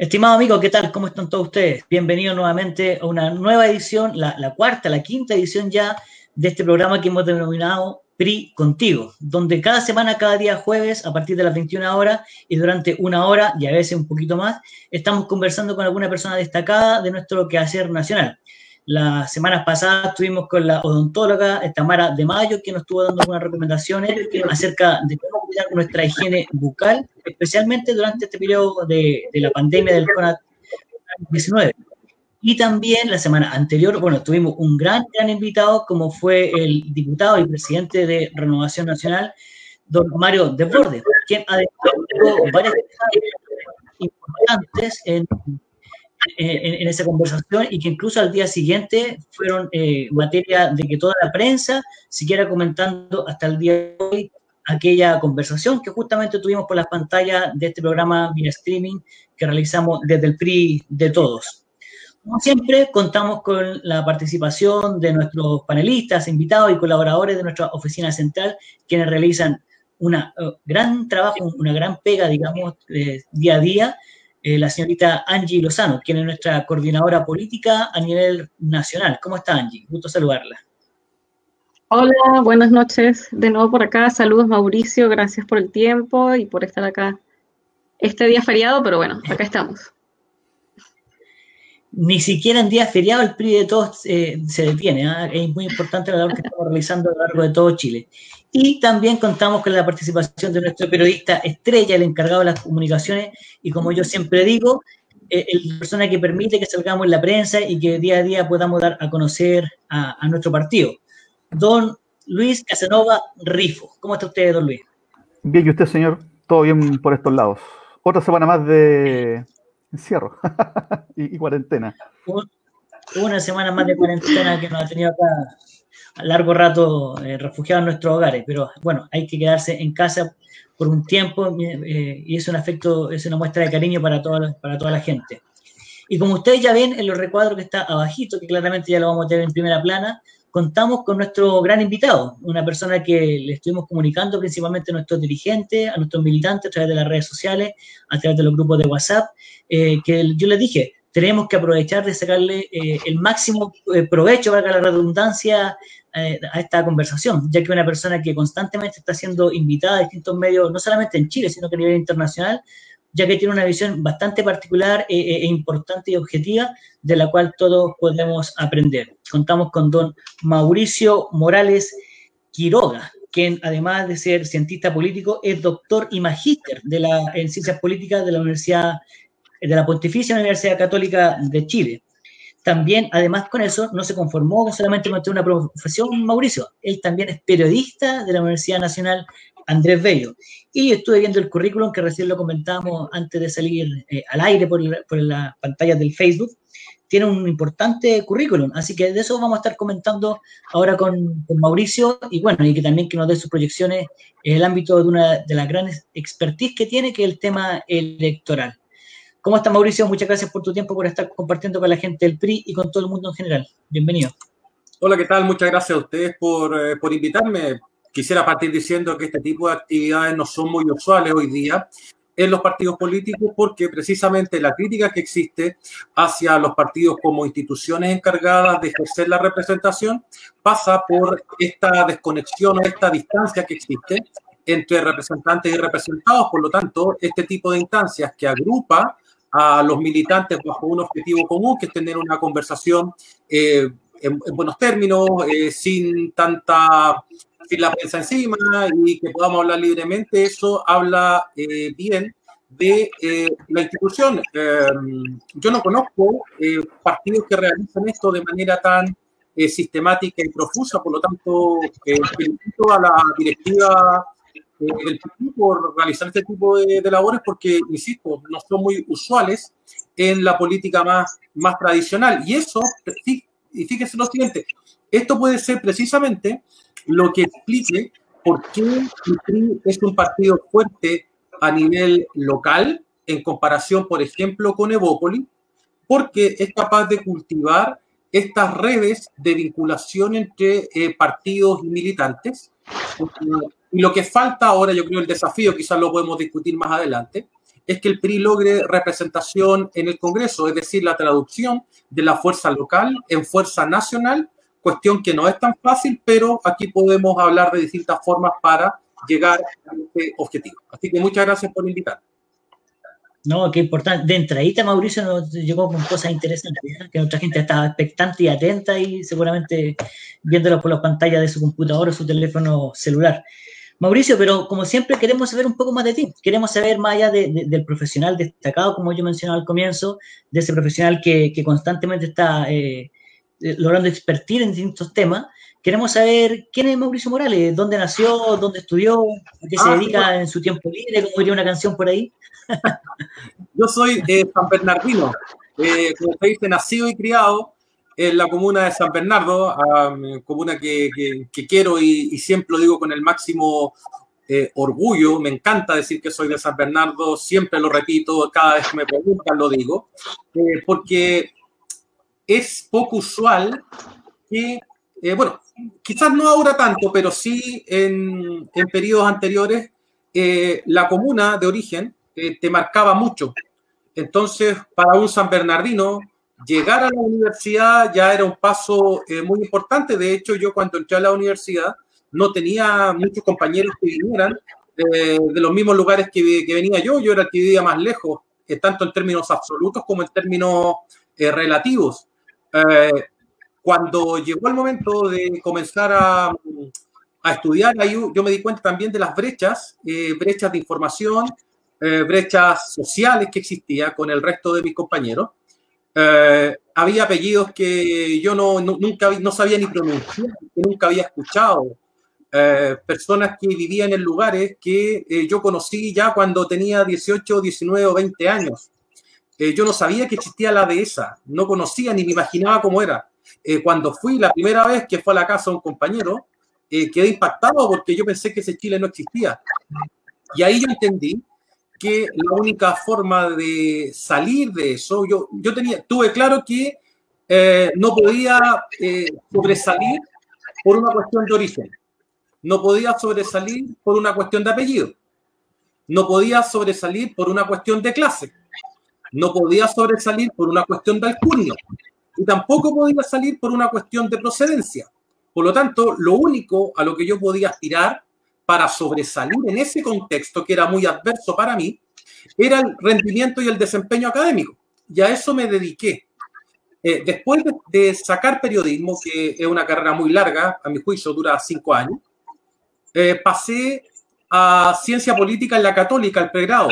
Estimado amigo, ¿qué tal? ¿Cómo están todos ustedes? Bienvenidos nuevamente a una nueva edición, la, cuarta, la quinta edición ya de este programa que hemos denominado PRI Contigo, donde cada semana, cada día jueves, a partir de las 21 horas y durante una hora y a veces un poquito más, estamos conversando con alguna persona destacada de nuestro quehacer nacional. Las semanas pasadas estuvimos con la odontóloga Tamara de Mayo, que nos estuvo dando algunas recomendaciones acerca de cómo cuidar nuestra higiene bucal, especialmente durante este periodo de, la pandemia del COVID-19. Y también la semana anterior, bueno, tuvimos un gran, gran invitado, como fue el diputado y presidente de Renovación Nacional, don Mario Desbordes, quien ha dejado varias cosas importantes en en, en, esa conversación y que incluso al día siguiente fueron eh, materia de que toda la prensa siguiera comentando hasta el día de hoy aquella conversación que justamente tuvimos por las pantallas de este programa vía streaming que realizamos desde el PRI de todos. Como siempre, contamos con la participación de nuestros panelistas, invitados y colaboradores de nuestra oficina central, quienes realizan un uh, gran trabajo, una gran pega, digamos, eh, día a día eh, la señorita Angie Lozano, quien es nuestra coordinadora política a nivel nacional. ¿Cómo está Angie? Gusto saludarla. Hola, buenas noches. De nuevo por acá. Saludos Mauricio, gracias por el tiempo y por estar acá este día feriado, pero bueno, acá estamos ni siquiera en días feriados el PRI de todos eh, se detiene. ¿eh? Es muy importante la labor que estamos realizando a lo largo de todo Chile. Y también contamos con la participación de nuestro periodista estrella, el encargado de las comunicaciones, y como yo siempre digo, eh, la persona que permite que salgamos en la prensa y que día a día podamos dar a conocer a, a nuestro partido. Don Luis Casanova Rifo. ¿Cómo está usted, don Luis? Bien, ¿y usted, señor? Todo bien por estos lados. Otra semana más de, encierro y, y, cuarentena. Una semana más de cuarentena que nos ha tenido acá a largo rato eh, refugiados en nuestros hogares, pero bueno, hay que quedarse en casa por un tiempo eh, y es un afecto, es una muestra de cariño para toda, para toda la gente. Y como ustedes ya ven en los recuadros que está abajito, que claramente ya lo vamos a tener en primera plana, contamos con nuestro gran invitado, una persona que le estuvimos comunicando principalmente a nuestros dirigentes, a nuestros militantes a través de las redes sociales, a través de los grupos de WhatsApp, eh, que yo les dije, tenemos que aprovechar de sacarle eh, el máximo eh, provecho, valga la redundancia, eh, a esta conversación, ya que una persona que constantemente está siendo invitada a distintos medios, no solamente en Chile, sino que a nivel internacional, ya que tiene una visión bastante particular e, e, importante y objetiva de la cual todos podemos aprender. Contamos con don Mauricio Morales Quiroga, quien además de ser cientista político es doctor y magíster en ciencias políticas de la Universidad de la Pontificia Universidad Católica de Chile. También, además con eso, no se conformó solamente con una profesión, Mauricio, él también es periodista de la Universidad Nacional Andrés Bello. Y estuve viendo el currículum que recién lo comentamos antes de salir eh, al aire por, por las pantallas del Facebook. Tiene un importante currículum, así que de eso vamos a estar comentando ahora con, con Mauricio y bueno, y que también que nos dé sus proyecciones en el ámbito de una de las grandes expertise que tiene, que es el tema electoral. ¿Cómo está Mauricio? Muchas gracias por tu tiempo, por estar compartiendo con la gente del PRI y con todo el mundo en general. Bienvenido. Hola, ¿qué tal? Muchas gracias a ustedes por, eh, por invitarme quisiera partir diciendo que este tipo de actividades no son muy usuales hoy día en los partidos políticos porque precisamente la crítica que existe hacia los partidos como instituciones encargadas de ejercer la representación pasa por esta desconexión o esta distancia que existe entre representantes y representados. Por lo tanto, este tipo de instancias que agrupa a los militantes bajo un objetivo común, que es tener una conversación eh, en, en, buenos términos, eh, sin tanta sin la prensa encima y que podamos hablar libremente, eso habla eh, bien de eh, la institución. Eh, yo no conozco eh, partidos que realizan esto de manera tan sistemática y profusa, por lo tanto, felicito a la directiva del partido por realizar este tipo de, de, labores porque, insisto, no son muy usuales en la política más, más tradicional. Y eso, y fíjense lo siguiente, esto puede ser precisamente lo que explique por qué el PRI es un partido fuerte a nivel local en comparación, por ejemplo, con Evópoli, porque es capaz de cultivar estas redes de vinculación entre eh, partidos y militantes. Y lo que falta ahora, yo creo, el desafío, quizás lo podemos discutir más adelante, es que el PRI logre representación en el Congreso, es decir, la traducción de la fuerza local en fuerza nacional, cuestión que no es tan fácil, pero aquí podemos hablar de distintas formas para llegar a este objetivo. Así que muchas gracias por invitar. No, qué importante. De entradita, Mauricio nos llegó con cosas interesantes, ¿eh? que nuestra gente estaba expectante y atenta y seguramente viéndolo por las pantallas de su computador o su teléfono celular. Mauricio, pero como siempre queremos saber un poco más de ti. Queremos saber más allá del profesional destacado, como yo mencionaba al comienzo, de ese profesional que, constantemente está eh, eh, logrando expertir en distintos temas. Queremos saber quién es Mauricio Morales, dónde nació, dónde estudió, a qué se ah, dedica en su tiempo libre, como diría una canción por ahí. Yo soy de San Bernardino, eh, como se dice, nacido y criado en la comuna de San Bernardo, comuna que, quiero y, siempre lo digo con el máximo eh, orgullo. Me encanta decir que soy de San Bernardo, siempre lo repito, cada vez que me preguntan lo digo, eh, porque es poco usual que, eh, bueno, quizás no ahora tanto, pero sí en, en periodos anteriores, la comuna de origen te marcaba mucho. Entonces, para un San Bernardino, llegar a la universidad ya era un paso eh, muy importante. De hecho, yo cuando entré a la universidad no tenía muchos compañeros que vinieran eh, de los mismos lugares que, venía yo. Yo era el que vivía más lejos, eh, tanto en términos absolutos como en términos relativos. cuando llegó el momento de comenzar a, a estudiar, ahí yo me di cuenta también de las brechas, brechas de información, brechas sociales que existía con el resto de mis compañeros. Eh, había apellidos que yo no, nunca no sabía ni pronunciar, que nunca había escuchado. Eh, personas que vivían en lugares que eh, yo conocí ya cuando tenía 18, 19 o 20 años. yo no sabía que existía la dehesa, no conocía ni me imaginaba cómo era. cuando fui la primera vez que fue a la casa de un compañero, quedé impactado porque yo pensé que ese Chile no existía. Y ahí yo entendí que la única forma de salir de eso, yo, yo tenía, tuve claro que eh, no podía eh, sobresalir por una cuestión de origen, no podía sobresalir por una cuestión de apellido, no podía sobresalir por una cuestión de clase, no podía sobresalir por una cuestión de alcurnia. Y tampoco podía salir por una cuestión de procedencia. Por lo tanto, lo único a lo que yo podía aspirar para sobresalir en ese contexto que era muy adverso para mí, era el rendimiento y el desempeño académico. Y a eso me dediqué. Eh, después de, sacar periodismo, que es una carrera muy larga, a mi juicio dura cinco años, eh, pasé a ciencia política en la católica, el pregrado,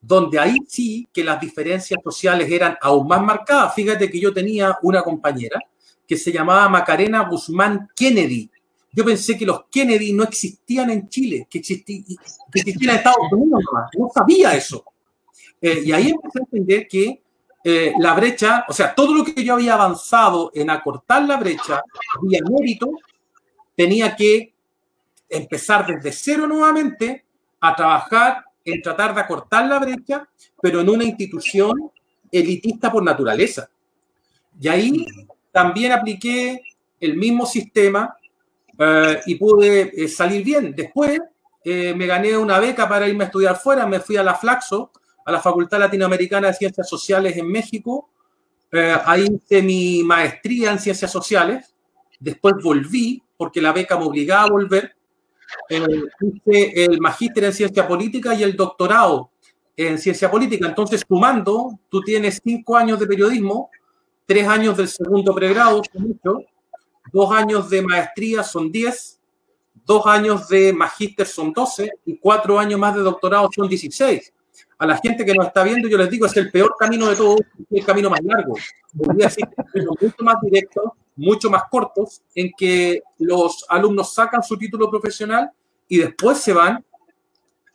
donde ahí sí que las diferencias sociales eran aún más marcadas. Fíjate que yo tenía una compañera que se llamaba Macarena Guzmán Kennedy, yo pensé que los Kennedy no existían en Chile, que, existían, en Estados Unidos No sabía eso. Eh, y ahí empecé a entender que eh, la brecha, o sea, todo lo que yo había avanzado en acortar la brecha vía mérito, tenía que empezar desde cero nuevamente a trabajar en tratar de acortar la brecha, pero en una institución elitista por naturaleza. Y ahí también apliqué el mismo sistema eh, y pude eh, salir bien. Después eh, me gané una beca para irme a estudiar fuera, me fui a la Flaxo, a la Facultad Latinoamericana de Ciencias Sociales en México. ahí hice mi maestría en Ciencias Sociales. Después volví, porque la beca me obligaba a volver. hice el magíster en Ciencia Política y el doctorado en Ciencia Política. Entonces, sumando, tú tienes cinco años de periodismo, tres años del segundo pregrado, mucho, dos años de maestría son 10, dos años de magíster son 12 y cuatro años más de doctorado son 16. A la gente que nos está viendo, yo les digo, es el peor camino de todos, el camino más largo. Podría decir mucho más directos, mucho más cortos, en que los alumnos sacan su título profesional y después se van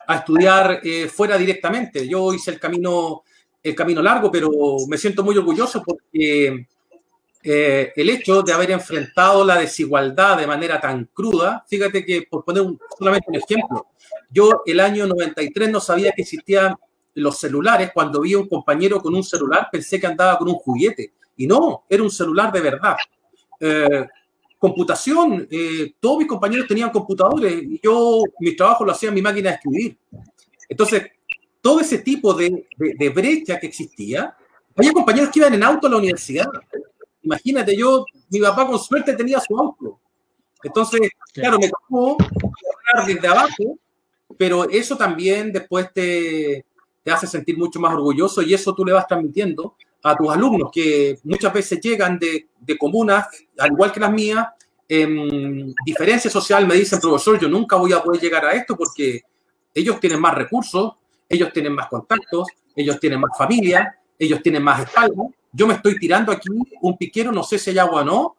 a estudiar eh, fuera directamente. Yo hice el camino, el camino largo, pero me siento muy orgulloso porque eh, el hecho de haber enfrentado la desigualdad de manera tan cruda, fíjate que, por poner solamente un ejemplo, yo el año 93 no sabía que existían los celulares, cuando vi a un compañero con un celular pensé que andaba con un juguete, y no, era un celular de verdad. Eh, computación, eh, todos mis compañeros tenían computadores, y yo mis trabajos lo hacía en mi máquina de escribir. Entonces, todo ese tipo de, de, brecha que existía, había compañeros que iban en auto a la universidad. Imagínate, yo, mi papá con suerte tenía su auto. Entonces, claro, me tocó desde abajo, pero eso también después te, te hace sentir mucho más orgulloso y eso tú le vas transmitiendo a tus alumnos que muchas veces llegan de, de comunas, al igual que las mías, en diferencia social, me dicen, profesor, yo nunca voy a poder llegar a esto porque ellos tienen más recursos, ellos tienen más contactos, ellos tienen más familia, ellos tienen más espalda. Yo me estoy tirando aquí un piquero, no sé si hay agua o no,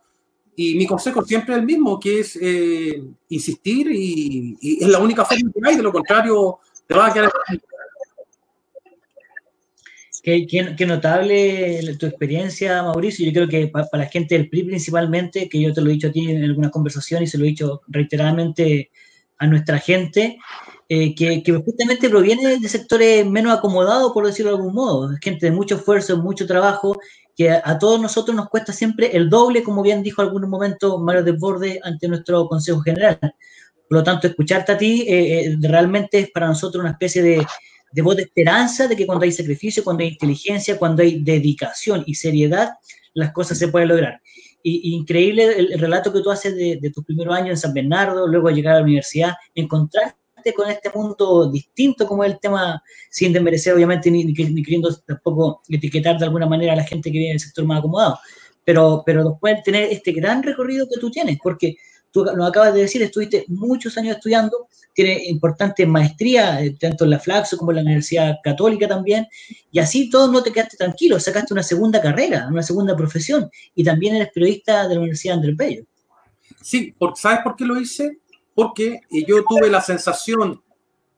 y mi consejo siempre es el mismo, que es eh, insistir y, es la única forma que hay, de lo contrario te vas a quedar Qué, notable tu experiencia, Mauricio. Yo creo que para, la gente del PRI principalmente, que yo te lo he dicho a ti en algunas conversaciones y se lo he dicho reiteradamente a nuestra gente, eh, que, que, justamente proviene de sectores menos acomodados, por decirlo de algún modo. Gente de mucho esfuerzo, mucho trabajo, que a, a todos nosotros nos cuesta siempre el doble, como bien dijo en algún momento Mario Desbordes ante nuestro Consejo General. Por lo tanto, escucharte a ti eh, eh, realmente es para nosotros una especie de de voz de esperanza de que cuando hay sacrificio, cuando hay inteligencia, cuando hay dedicación y seriedad, las cosas se pueden lograr. Y, increíble el, relato que tú haces de, de, tus primeros años en San Bernardo, luego llegar a la universidad, con este mundo distinto como es el tema, sin desmerecer obviamente, ni, queriendo tampoco etiquetar de alguna manera a la gente que viene del sector más acomodado, pero, pero después tener este gran recorrido que tú tienes, porque tú nos acabas de decir, estuviste muchos años estudiando, tiene importante maestría, eh, tanto en la Flaxo como en la Universidad Católica también, y así todo no te quedaste tranquilo, sacaste una segunda carrera, una segunda profesión, y también eres periodista de la Universidad Andrés Bello. Sí, ¿sabes por qué lo hice? Porque eh, yo tuve la sensación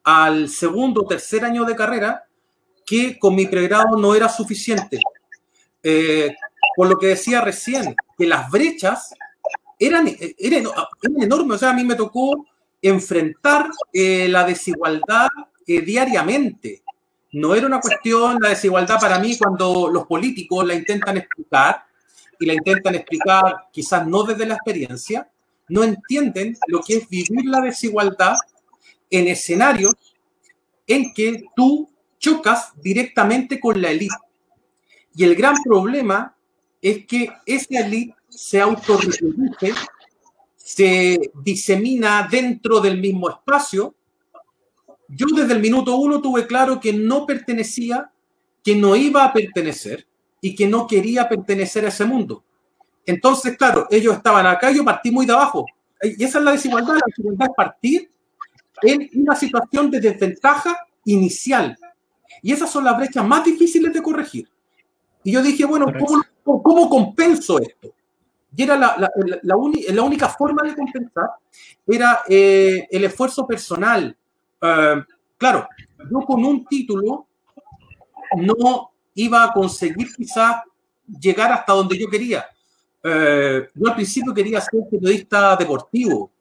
al segundo o tercer año de carrera que con mi pregrado no era suficiente. Eh, por lo que decía recién, que las brechas eran, eran, eran enormes. O sea, a mí me tocó enfrentar eh, la desigualdad eh, diariamente. No era una cuestión, la desigualdad para mí, cuando los políticos la intentan explicar, y la intentan explicar quizás no desde la experiencia, no entienden lo que es vivir la desigualdad en escenarios en que tú chocas directamente con la élite. Y el gran problema es que esa élite se autorreproduce se disemina dentro del mismo espacio. Yo desde el minuto uno tuve claro que no pertenecía, que no iba a pertenecer y que no quería pertenecer a ese mundo. Entonces, claro, ellos estaban acá y yo partí muy de abajo. Y esa es la desigualdad. La desigualdad es partir en una situación de desventaja inicial. Y esas son las brechas más difíciles de corregir. Y yo dije, bueno, ¿cómo, ¿cómo compenso esto? Y era la, la, la, la, única forma de compensar, era eh, el esfuerzo personal. Uh, claro, yo con un título no iba a conseguir quizás llegar hasta donde yo quería. Uh, yo al principio quería ser periodista deportivo.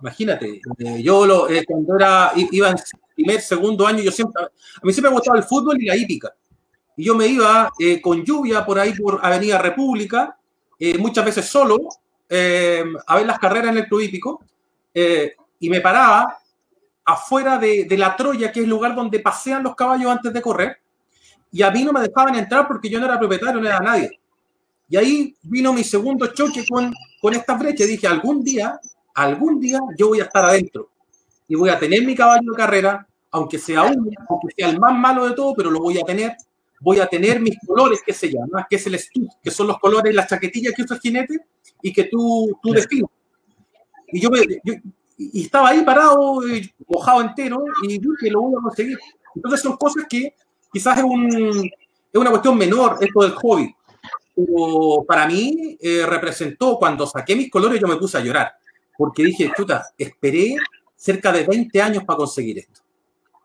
Imagínate, eh, yo lo, eh, cuando era, iba en primer, segundo año, yo siempre, a mí siempre me gustaba el fútbol y la hípica. Y yo me iba con lluvia por ahí por Avenida República eh, muchas veces solo, eh, a ver las carreras en el club hípico, eh, y me paraba afuera de, de, la Troya, que es el lugar donde pasean los caballos antes de correr, y a mí no me dejaban entrar porque yo no era propietario, no era nadie. Y ahí vino mi segundo choque con, con esta brecha. Dije, algún día, algún día yo voy a estar adentro y voy a tener mi caballo de carrera, aunque sea uno, aunque sea el más malo de todo, pero lo voy a tener voy a tener mis colores que se llama, que es el stud, que son los colores, las chaquetillas que usa el jinete y que tú, tú defines. Y yo, me, yo y estaba ahí parado, eh, mojado entero, y dije, lo voy a conseguir. Entonces son cosas que quizás es, un, es una cuestión menor, esto del hobby. Pero para mí eh, representó, cuando saqué mis colores, yo me puse a llorar. Porque dije, chuta, esperé cerca de 20 años para conseguir esto.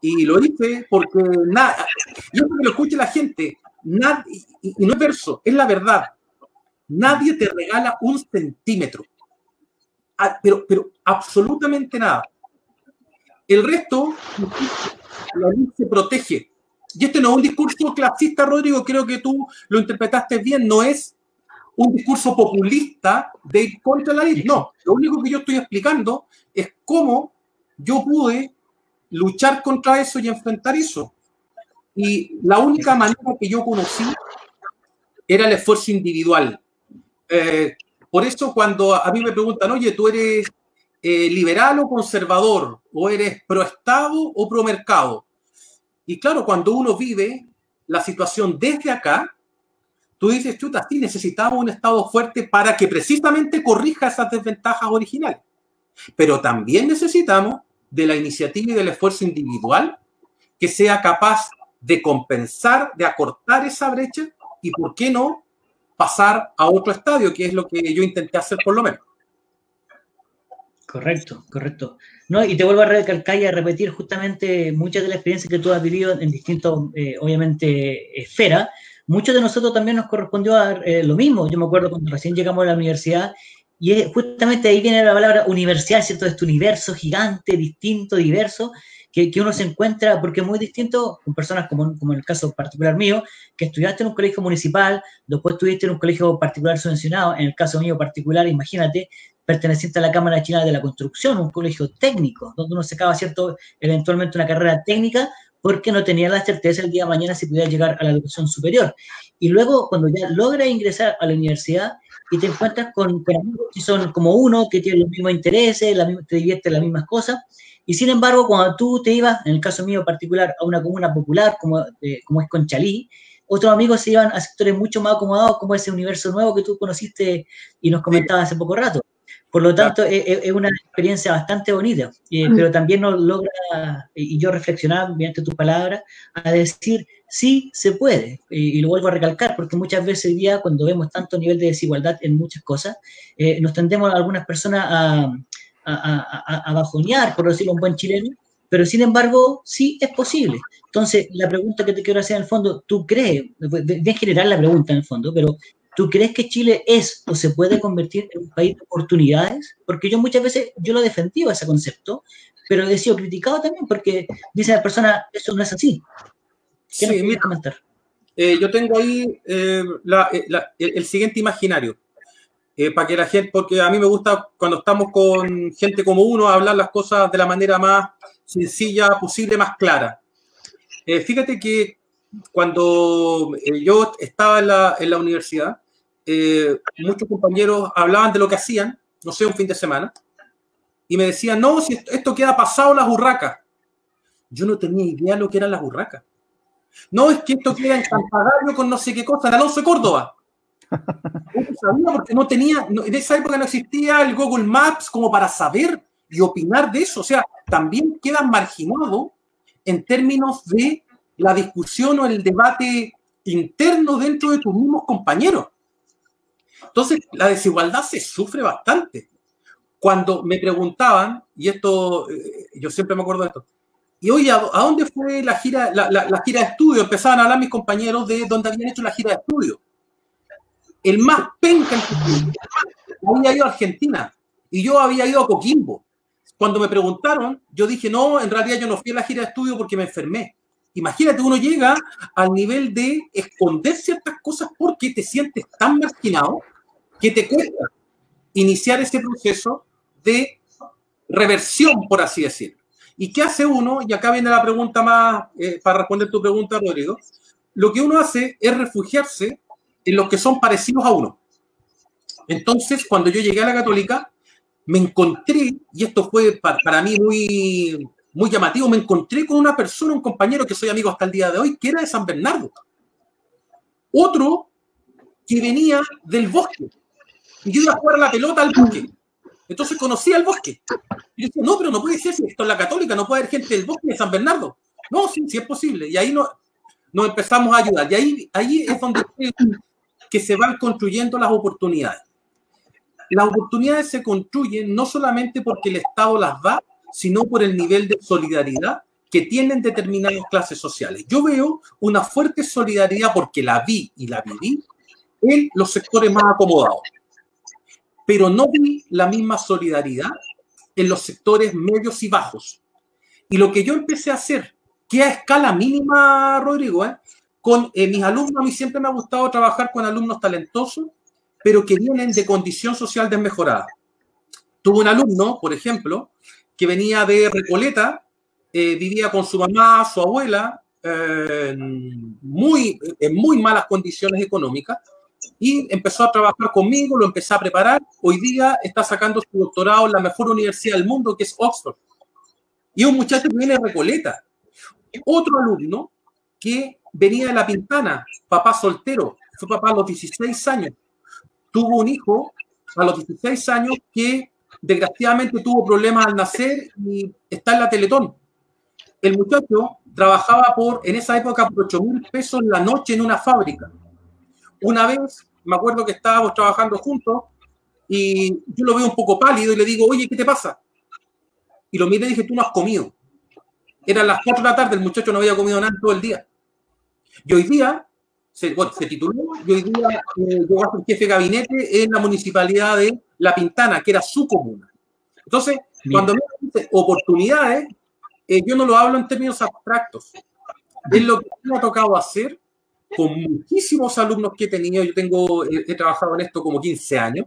Y lo hice porque nada, yo que lo escuche la gente, nadie, y no es verso, es la verdad. Nadie te regala un centímetro. Ah, pero, pero absolutamente nada. El resto, la ley se protege. Y este no es un discurso clasista, Rodrigo, creo que tú lo interpretaste bien, no es un discurso populista de ir contra la ley. No, lo único que yo estoy explicando es cómo yo pude luchar contra eso y enfrentar eso. Y la única manera que yo conocí era el esfuerzo individual. Eh, por eso cuando a mí me preguntan, oye, ¿tú eres eh, liberal o conservador? ¿O eres pro Estado o pro mercado? Y claro, cuando uno vive la situación desde acá, tú dices, chuta, sí, necesitamos un Estado fuerte para que precisamente corrija esas desventajas originales. Pero también necesitamos de la iniciativa y del esfuerzo individual que sea capaz de compensar, de acortar esa brecha y, ¿por qué no?, pasar a otro estadio, que es lo que yo intenté hacer por lo menos. Correcto, correcto. No, y te vuelvo a recalcar y a repetir justamente muchas de las experiencias que tú has vivido en distintas, eh, obviamente, esferas. Muchos de nosotros también nos correspondió a, eh, lo mismo. Yo me acuerdo cuando recién llegamos a la universidad y justamente ahí viene la palabra universidad, ¿cierto? Este universo gigante, distinto, diverso, que, que, uno se encuentra, porque es muy distinto con personas como, como en el caso particular mío, que estudiaste en un colegio municipal, después estuviste en un colegio particular subvencionado, en el caso mío particular, imagínate, perteneciente a la Cámara China de la Construcción, un colegio técnico, donde uno sacaba, ¿cierto?, eventualmente una carrera técnica, porque no tenía la certeza el día de mañana si pudiera llegar a la educación superior. Y luego, cuando ya logra ingresar a la universidad, y te encuentras con, amigos que son como uno, que tienen los mismos intereses, la te divierten las mismas cosas, y sin embargo, cuando tú te ibas, en el caso mío particular, a una comuna popular como, eh, como es Conchalí, otros amigos se iban a sectores mucho más acomodados, como ese universo nuevo que tú conociste y nos comentabas hace poco rato. Por lo tanto, es, una experiencia bastante bonita, eh, mm. pero también nos logra, y yo reflexionar mediante tus palabras, a decir, sí se puede, y, lo vuelvo a recalcar, porque muchas veces hoy día, cuando vemos tanto nivel de desigualdad en muchas cosas, eh, nos tendemos a algunas personas a, a, a, bajonear, por decirlo un buen chileno, pero sin embargo, sí es posible. Entonces, la pregunta que te quiero hacer en el fondo, ¿tú crees, de general la pregunta en el fondo, pero ¿Tú crees que Chile es o se puede convertir en un país de oportunidades? Porque yo muchas veces, yo lo he defendido ese concepto, pero he sido criticado también porque dice la persona, eso no es así. ¿Qué sí, mira, comentar? Eh, yo tengo ahí eh, eh, el siguiente imaginario. para que la gente, porque a mí me gusta cuando estamos con gente como uno hablar las cosas de la manera más sencilla posible, más clara. fíjate que cuando yo estaba en la, en la universidad, eh, muchos compañeros hablaban de lo que hacían, no sé, un fin de semana, y me decían, no, si esto, queda pasado las burracas. Yo no tenía idea de lo que eran las burracas. No, es que esto queda en Campagario con no sé qué cosa, en Alonso de Córdoba. No sabía porque no tenía, en esa época no existía el Google Maps como para saber y opinar de eso. O sea, también queda marginado en términos de la discusión o el debate interno dentro de tus mismos compañeros. Entonces, la desigualdad se sufre bastante. Cuando me preguntaban, y esto, eh, yo siempre me acuerdo de esto, y oye, ¿a, dónde fue la gira, la, gira de estudio? Empezaban a hablar mis compañeros de dónde habían hecho la gira de estudio. El más penca en había ido a Argentina y yo había ido a Coquimbo. Cuando me preguntaron, yo dije, no, en realidad yo no fui a la gira de estudio porque me enfermé. Imagínate, uno llega al nivel de esconder ciertas cosas porque te sientes tan marginado que te cuesta iniciar ese proceso de reversión, por así decirlo. ¿Y qué hace uno? Y acá viene la pregunta más, eh, para responder tu pregunta, Rodrigo. Lo que uno hace es refugiarse en los que son parecidos a uno. Entonces, cuando yo llegué a la católica, me encontré, y esto fue para, para mí muy, muy llamativo, me encontré con una persona, un compañero que soy amigo hasta el día de hoy, que era de San Bernardo. Otro que venía del bosque. Y yo iba a jugar la pelota al bosque. Entonces conocía el bosque. Y yo decía, no, pero no puede ser esto es la católica, no puede haber gente del bosque de San Bernardo. No, sí, sí es posible. Y ahí no, nos empezamos a ayudar. Y ahí, ahí es donde que se van construyendo las oportunidades. Las oportunidades se construyen no solamente porque el Estado las da, sino por el nivel de solidaridad que tienen determinadas clases sociales. Yo veo una fuerte solidaridad porque la vi y la viví en los sectores más acomodados, pero no vi la misma solidaridad en los sectores medios y bajos. Y lo que yo empecé a hacer, que a escala mínima, Rodrigo, ¿eh? con eh, mis alumnos, a mí siempre me ha gustado trabajar con alumnos talentosos, pero que vienen de condición social desmejorada. Tuve un alumno, por ejemplo, que venía de Recoleta, eh, vivía con su mamá, su abuela, eh, muy, en muy malas condiciones económicas y empezó a trabajar conmigo, lo empecé a preparar. Hoy día está sacando su doctorado en la mejor universidad del mundo, que es Oxford. Y un muchacho que viene de Recoleta. Otro alumno que venía de La Pintana, papá soltero, fue papá a los 16 años. Tuvo un hijo a los 16 años que desgraciadamente tuvo problemas al nacer y está en la Teletón. El muchacho trabajaba por, en esa época, por 8 mil pesos la noche en una fábrica. Una vez, me acuerdo que estábamos trabajando juntos y yo lo veo un poco pálido y le digo, oye, ¿qué te pasa? Y lo miré y dije, tú no has comido. Eran las 4 de la tarde, el muchacho no había comido nada todo el día. Y hoy día, se, se tituló, y hoy día eh, llegó a ser jefe de gabinete en la municipalidad de La Pintana, que era su comuna. Entonces, cuando me dicen oportunidades, eh, yo no lo hablo en términos abstractos. Es lo que me ha tocado hacer con muchísimos alumnos que he tenido. Yo tengo, he, trabajado en esto como 15 años.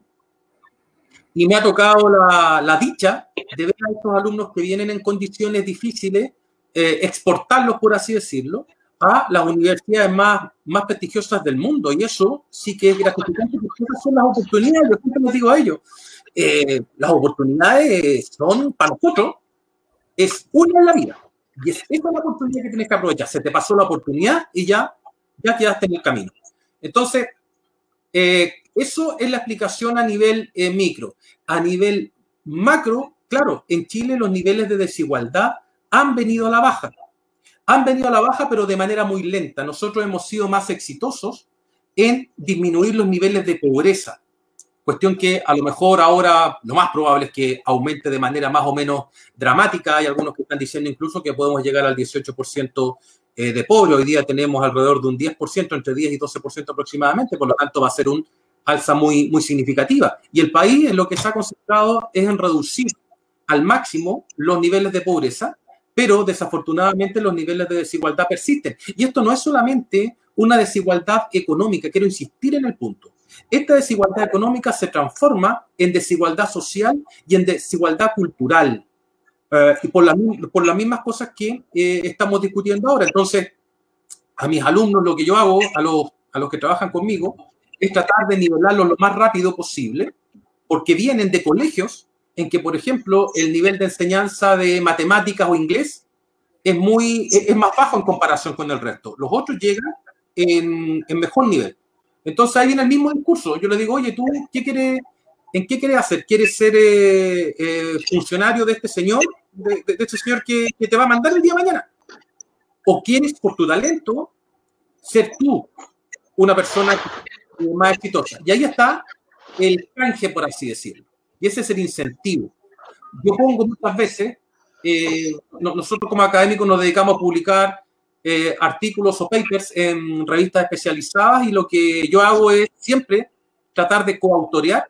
Y me ha tocado la, la, dicha de ver a estos alumnos que vienen en condiciones difíciles, eh, exportarlos, por así decirlo, a las universidades más, más prestigiosas del mundo. Y eso sí que es gratificante porque esas son las oportunidades. Yo siempre les digo a ellos, eh, las oportunidades son para nosotros, es una en la vida. Y es esa la oportunidad que tienes que aprovechar. Se te pasó la oportunidad y ya, ya quedaste en el camino. Entonces, eh, eso es la explicación a nivel eh, micro. A nivel macro, claro, en Chile los niveles de desigualdad han venido a la baja. Han venido a la baja, pero de manera muy lenta. Nosotros hemos sido más exitosos en disminuir los niveles de pobreza. Cuestión que a lo mejor ahora lo más probable es que aumente de manera más o menos dramática. Hay algunos que están diciendo incluso que podemos llegar al 18% eh, de pobre. Hoy día tenemos alrededor de un 10%, entre 10 y 12% aproximadamente, por lo tanto va a ser un alza muy, muy significativa. Y el país en lo que se ha concentrado es en reducir al máximo los niveles de pobreza, pero desafortunadamente los niveles de desigualdad persisten. Y esto no es solamente una desigualdad económica, quiero insistir en el punto. Esta desigualdad económica se transforma en desigualdad social y en desigualdad cultural. Eh, y por, por las mismas cosas que eh, estamos discutiendo ahora. Entonces, a mis alumnos lo que yo hago, a los, a los que trabajan conmigo, es tratar de nivelarlos lo más rápido posible, porque vienen de colegios en que, por ejemplo, el nivel de enseñanza de matemáticas o inglés es, muy, es más bajo en comparación con el resto. Los otros llegan en, en mejor nivel. Entonces ahí viene el mismo discurso. Yo le digo, oye, ¿tú qué quieres, en qué quieres hacer? ¿Quieres ser eh, eh, funcionario de este señor, de, este señor que, que, te va a mandar el día de mañana? ¿O quieres, por tu talento, ser tú una persona más exitosa? Y ahí está el canje, por así decirlo. Y ese es el incentivo. Yo pongo muchas veces, eh, nosotros como académicos nos dedicamos a publicar eh, artículos o papers en revistas especializadas y lo que yo hago es siempre tratar de coautorear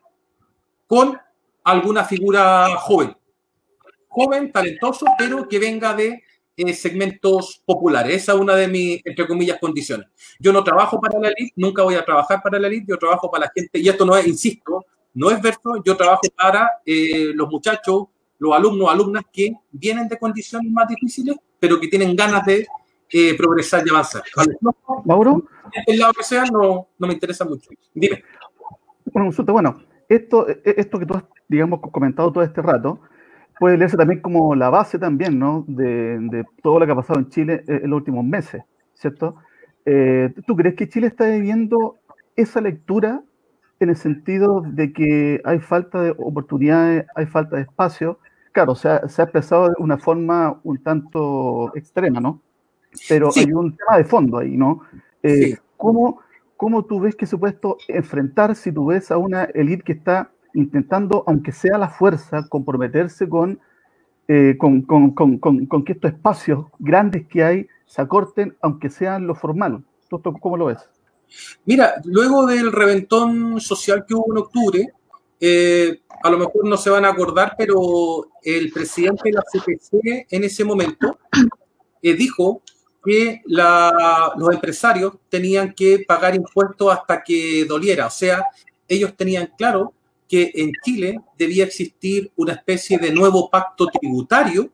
con alguna figura joven, joven, talentoso, pero que venga de eh, segmentos populares. Esa es una de mis, entre comillas, condiciones. Yo no trabajo para la elite, nunca voy a trabajar para la elite, yo trabajo para la gente, y esto no es, insisto, no es verso, yo trabajo para eh, los muchachos, los alumnos, alumnas que vienen de condiciones más difíciles, pero que tienen ganas de eh, progresar y avanzar. Mauro. El lado que sea no, no me interesa mucho. Dime. Bueno, bueno, esto, e, esto que tú has, digamos, comentado todo este rato, puede leerse también como la base también, ¿no? De, de todo lo que ha pasado en Chile en los últimos meses, ¿cierto? Eh, ¿Tú crees que Chile está viviendo esa lectura en el sentido de que hay falta de oportunidades, hay falta de espacio? Claro, se ha, se ha expresado de una forma un tanto extrema, ¿no? pero hay un tema de fondo ahí, ¿no? Eh, ¿cómo, ¿Cómo tú ves que se puede enfrentar si tú ves a una élite que está intentando, aunque sea la fuerza, comprometerse con, eh, con, con, con, con, que estos espacios grandes que hay se acorten, aunque sean lo formal? ¿Tú, ¿Cómo lo ves? Mira, luego del reventón social que hubo en octubre, eh, a lo mejor no se van a acordar, pero el presidente de la CPC en ese momento dijo que los empresarios tenían que pagar impuestos hasta que doliera. O sea, ellos tenían claro que en Chile debía existir una especie de nuevo pacto tributario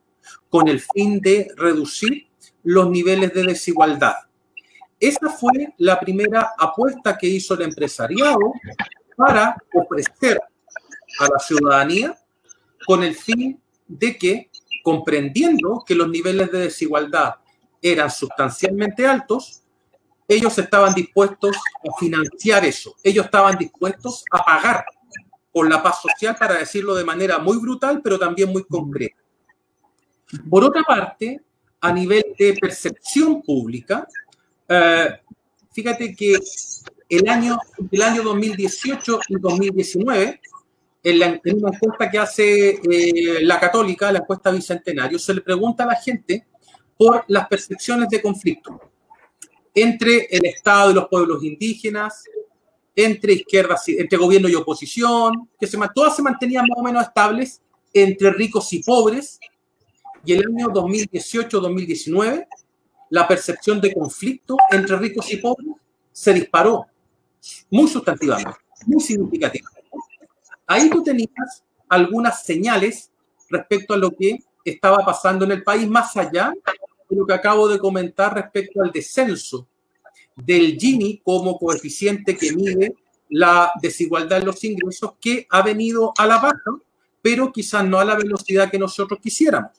con el fin de reducir los niveles de desigualdad. Esa fue la primera apuesta que hizo el empresariado para ofrecer a la ciudadanía con el fin de que, comprendiendo que los niveles de desigualdad eran sustancialmente altos, ellos estaban dispuestos a financiar eso, ellos estaban dispuestos a pagar por la paz social, para decirlo de manera muy brutal, pero también muy concreta. Por otra parte, a nivel de percepción pública, eh, fíjate que el año, el año 2018 y 2019, en, la, en una encuesta que hace eh, la Católica, la encuesta Bicentenario, se le pregunta a la gente por las percepciones de conflicto entre el Estado y los pueblos indígenas, entre izquierdas, entre gobierno y oposición, que se, todas se mantenían más o menos estables entre ricos y pobres, y el año 2018-2019 la percepción de conflicto entre ricos y pobres se disparó muy sustantivamente, muy significativamente. Ahí tú tenías algunas señales respecto a lo que estaba pasando en el país, más allá de lo que acabo de comentar respecto al descenso del Gini como coeficiente que mide la desigualdad en los ingresos, que ha venido a la baja, pero quizás no a la velocidad que nosotros quisiéramos.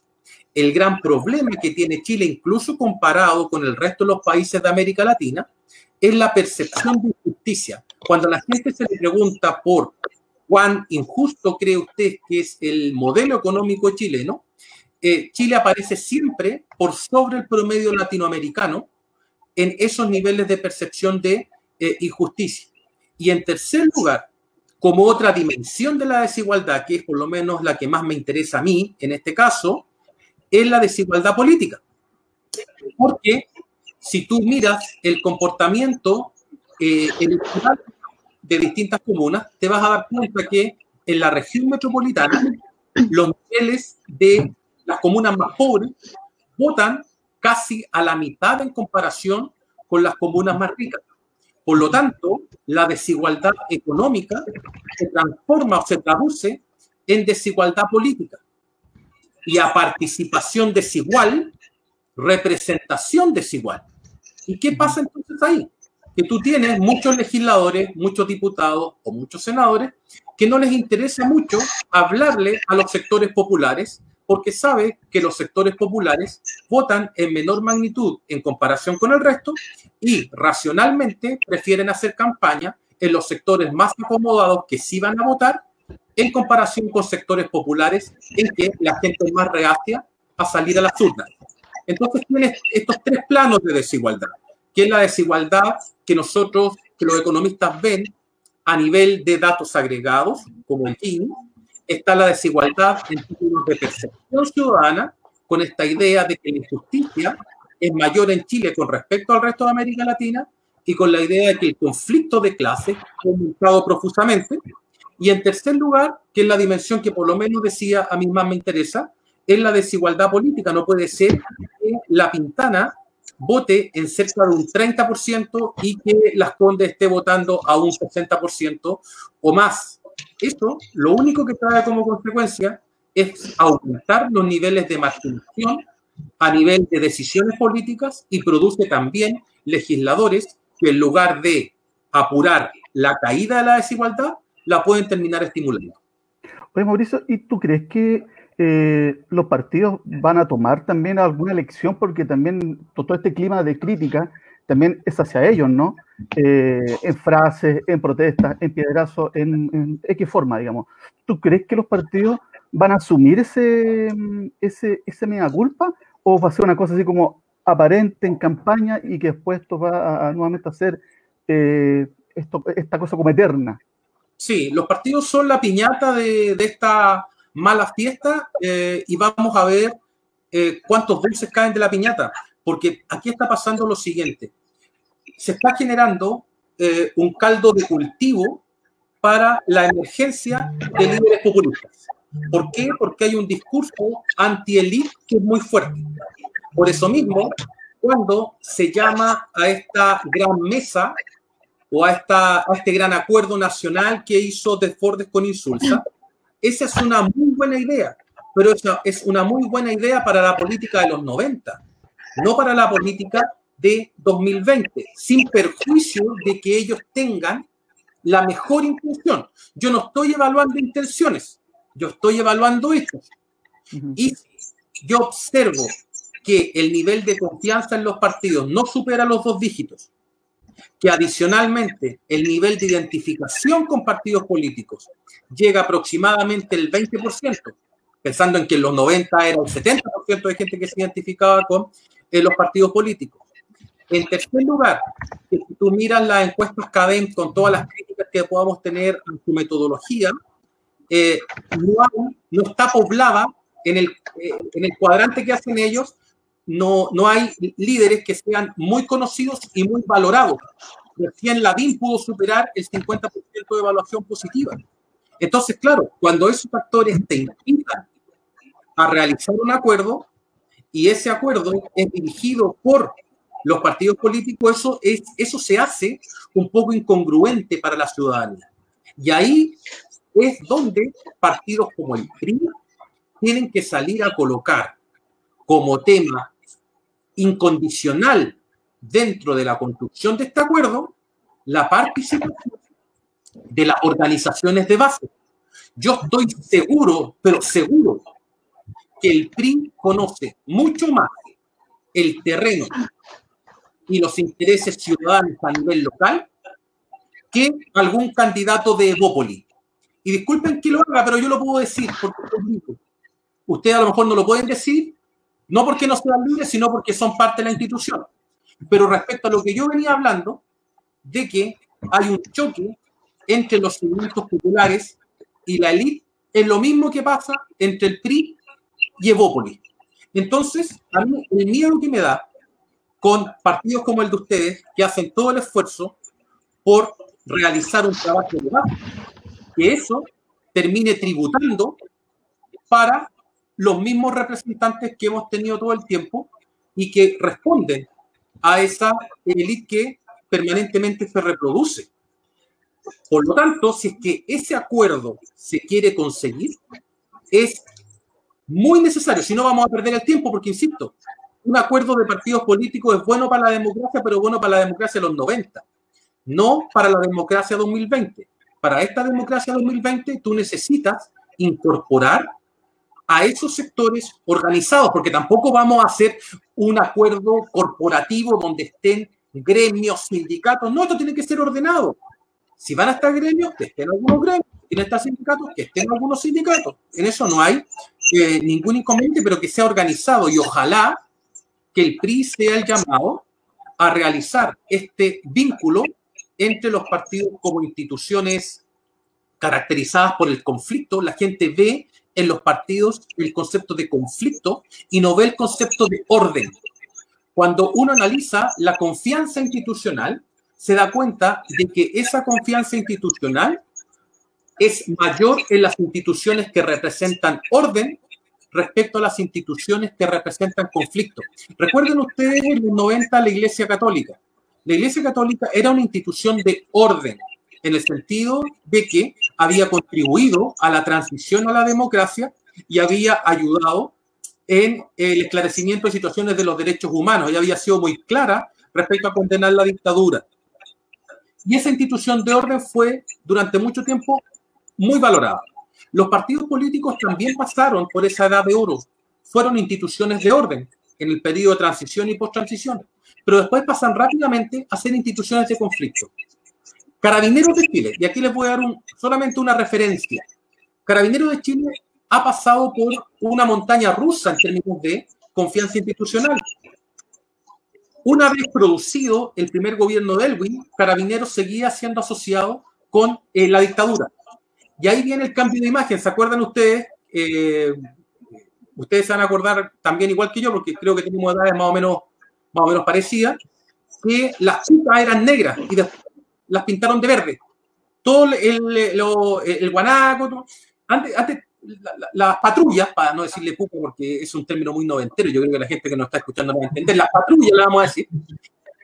El gran problema que tiene Chile, incluso comparado con el resto de los países de América Latina, es la percepción de injusticia. Cuando la gente se le pregunta por cuán injusto cree usted que es el modelo económico chileno, eh, Chile aparece siempre por sobre el promedio latinoamericano en esos niveles de percepción de eh, injusticia. Y en tercer lugar, como otra dimensión de la desigualdad, que es por lo menos la que más me interesa a mí en este caso, es la desigualdad política. Porque si tú miras el comportamiento eh, electoral de distintas comunas, te vas a dar cuenta que en la región metropolitana los niveles de las comunas más pobres votan casi a la mitad en comparación con las comunas más ricas. Por lo tanto, la desigualdad económica se transforma o se traduce en desigualdad política. Y a participación desigual, representación desigual. ¿Y qué pasa entonces ahí? Que tú tienes muchos legisladores, muchos diputados o muchos senadores que no les interesa mucho hablarle a los sectores populares porque sabe que los sectores populares votan en menor magnitud en comparación con el resto y racionalmente prefieren hacer campaña en los sectores más acomodados que sí van a votar en comparación con sectores populares en que la gente es más reacia a salir a las urnas. Entonces tienes estos tres planos de desigualdad, que es la desigualdad que nosotros, que los economistas ven a nivel de datos agregados, como el Gini, está la desigualdad en términos de percepción ciudadana, con esta idea de que la injusticia es mayor en Chile con respecto al resto de América Latina y con la idea de que el conflicto de clases ha aumentado profusamente. Y en tercer lugar, que es la dimensión que por lo menos decía a mí más me interesa, es la desigualdad política. No puede ser que la Pintana vote en cerca de un 30% y que Las Condes esté votando a un 60% o más. Esto lo único que trae como consecuencia es aumentar los niveles de marginación a nivel de decisiones políticas y produce también legisladores que en lugar de apurar la caída de la desigualdad, la pueden terminar estimulando. Oye, Mauricio, ¿y tú crees que eh, los partidos van a tomar también alguna lección? Porque también todo este clima de crítica también es hacia ellos, ¿no? Eh, en frases, en protestas, en piedrazos, en, en, X forma, digamos. ¿Tú crees que los partidos van a asumir ese, ese, ese mega culpa o va a ser una cosa así como aparente en campaña y que después esto va a, nuevamente a ser eh, esto, esta cosa como eterna? Sí, los partidos son la piñata de, de esta mala fiesta eh, y vamos a ver eh, cuántos dulces caen de la piñata, porque aquí está pasando lo siguiente se está generando eh, un caldo de cultivo para la emergencia de líderes populistas. ¿Por qué? Porque hay un discurso anti-elite que es muy fuerte. Por eso mismo, cuando se llama a esta gran mesa o a, esta, a este gran acuerdo nacional que hizo Desbordes con Insulsa, esa es una muy buena idea, pero esa es una muy buena idea para la política de los 90 no para la política de 2020, sin perjuicio de que ellos tengan la mejor intención. Yo no estoy evaluando intenciones, yo estoy evaluando hechos. Y yo observo que el nivel de confianza en los partidos no supera los dos dígitos, que adicionalmente el nivel de identificación con partidos políticos llega aproximadamente el 20%, pensando en que en los 90 era el 70% de gente que se identificaba con eh, los partidos políticos. En tercer lugar, si tú miras las encuestas CADEM con todas las críticas que podamos tener en su metodología, eh, no, está poblada en el, eh, en el cuadrante que hacen ellos, no, no hay líderes que sean muy conocidos y muy valorados. Recién Lavín pudo superar el 50% de evaluación positiva. Entonces, claro, cuando esos factores te invitan a realizar un acuerdo y ese acuerdo es dirigido por los partidos políticos, eso, es, eso se hace un poco incongruente para la ciudadanía. Y ahí es donde partidos como el PRI tienen que salir a colocar como tema incondicional dentro de la construcción de este acuerdo la participación de las organizaciones de base. Yo estoy seguro, pero seguro, que el PRI conoce mucho más el terreno y los intereses ciudadanos a nivel local que algún candidato de Evópoli. Y disculpen que lo haga, pero yo lo puedo decir porque Ustedes a lo mejor no lo pueden decir, no porque no sean libres, sino porque son parte de la institución. Pero respecto a lo que yo venía hablando, de que hay un choque entre los movimientos populares y la élite, es lo mismo que pasa entre el PRI y Evópolis. Entonces, a mí el miedo que me da con partidos como el de ustedes, que hacen todo el esfuerzo por realizar un trabajo de base, que eso termine tributando para los mismos representantes que hemos tenido todo el tiempo y que responden a esa élite que permanentemente se reproduce. Por lo tanto, si es que ese acuerdo se quiere conseguir, es muy necesario, si no vamos a perder el tiempo, porque insisto, un acuerdo de partidos políticos es bueno para la democracia, pero bueno para la democracia de los 90, no para la democracia 2020. Para esta democracia 2020 tú necesitas incorporar a esos sectores organizados, porque tampoco vamos a hacer un acuerdo corporativo donde estén gremios, sindicatos. No, esto tiene que ser ordenado. Si van a estar gremios, que estén algunos gremios. Si van a estar sindicatos, que estén algunos sindicatos. En eso no hay eh, ningún inconveniente, pero que sea organizado y ojalá que el PRI sea el llamado a realizar este vínculo entre los partidos como instituciones caracterizadas por el conflicto. La gente ve en los partidos el concepto de conflicto y no ve el concepto de orden. Cuando uno analiza la confianza institucional, se da cuenta de que esa confianza institucional es mayor en las instituciones que representan orden respecto a las instituciones que representan conflicto. Recuerden ustedes en los 90 la Iglesia Católica. La Iglesia Católica era una institución de orden, en el sentido de que había contribuido a la transición a la democracia y había ayudado en el esclarecimiento de situaciones de los derechos humanos y había sido muy clara respecto a condenar la dictadura. Y esa institución de orden fue durante mucho tiempo muy valorada. Los partidos políticos también pasaron por esa edad de oro, fueron instituciones de orden en el periodo de transición y post-transición, pero después pasan rápidamente a ser instituciones de conflicto. Carabineros de Chile, y aquí les voy a dar solamente una referencia. Carabineros de Chile ha pasado por una montaña rusa en términos de confianza institucional. Una vez producido el primer gobierno de Elwin, Carabineros seguía siendo asociado con eh, la dictadura. Y ahí viene el cambio de imagen. ¿Se acuerdan ustedes? Eh, ustedes se van a acordar también igual que yo, porque creo que tenemos edades más o menos, más o menos parecidas, que las chicas eran negras y después las pintaron de verde. Todo el, el, guanaco, antes, antes las patrullas, para no decirle pupa porque es un término muy noventero, yo creo que la gente que nos está escuchando no va a entender, las patrullas, le vamos a decir,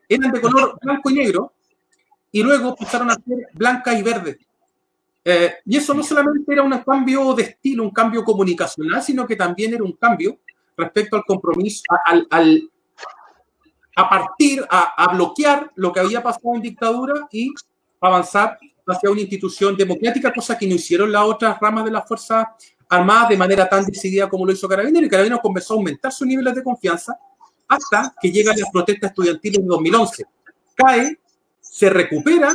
eran de color blanco y negro y luego pasaron a ser blanca y verde. Eh, y eso no solamente era un cambio de estilo, un cambio comunicacional, sino que también era un cambio respecto al compromiso, al, a partir, a, bloquear lo que había pasado en dictadura y avanzar hacia una institución democrática, cosa que no hicieron las otras ramas de las Fuerzas Armadas de manera tan decidida como lo hizo Carabineros. Y Carabineros comenzó a aumentar sus niveles de confianza hasta que llegan las protestas estudiantiles de 2011. Cae, se recupera,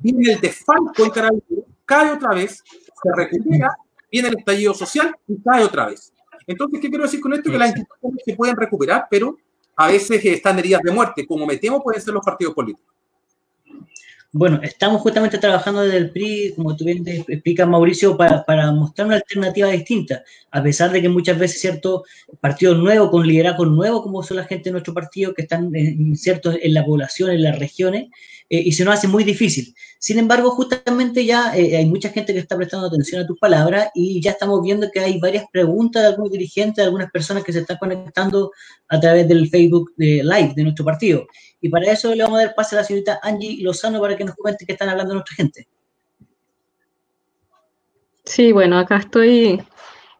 viene el desfalco en Carabineros, cae otra vez, se recupera, viene el estallido social y cae otra vez. Entonces, ¿qué quiero decir con esto? Que las instituciones se pueden recuperar, pero a veces están heridas de muerte, como me temo pueden ser los partidos políticos. Bueno, estamos justamente trabajando desde el PRI, como tú bien explicas, Mauricio, para, para, mostrar una alternativa distinta, a pesar de que muchas veces, cierto, partidos nuevos, con liderazgo nuevo, como son la gente de nuestro partido, que están ciertos en la población, en las regiones, eh, y se nos hace muy difícil. Sin embargo, justamente ya eh, hay mucha gente que está prestando atención a tus palabras y ya estamos viendo que hay varias preguntas de algunos dirigentes, de algunas personas que se están conectando a través del Facebook de Live de nuestro partido. Y para eso le vamos a dar pase a la señorita Angie Lozano para que nos comente qué están hablando nuestra gente. Sí, bueno, acá estoy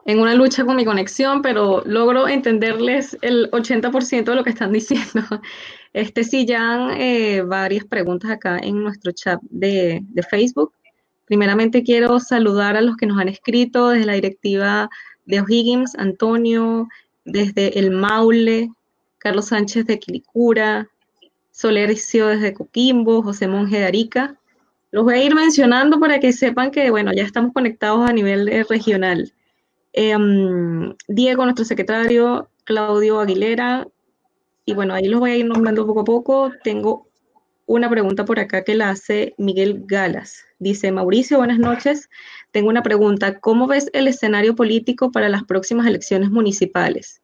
en una lucha con mi conexión, pero logro entenderles el 80% de lo que están diciendo. Este sí, ya han eh, varias preguntas acá en nuestro chat de, Facebook. Primeramente quiero saludar a los que nos han escrito desde la directiva de O'Higgins, Antonio, desde el Maule, Carlos Sánchez de Quilicura, Solercio desde Coquimbo, José Monje de Arica. Los voy a ir mencionando para que sepan que, bueno, ya estamos conectados a nivel eh, regional. Em, Diego, nuestro secretario, Claudio Aguilera, y bueno, ahí los voy a ir nombrando poco a poco. Tengo una pregunta por acá que la hace Miguel Galas. Dice, Mauricio, buenas noches. Tengo una pregunta. ¿Cómo ves el escenario político para las próximas elecciones municipales?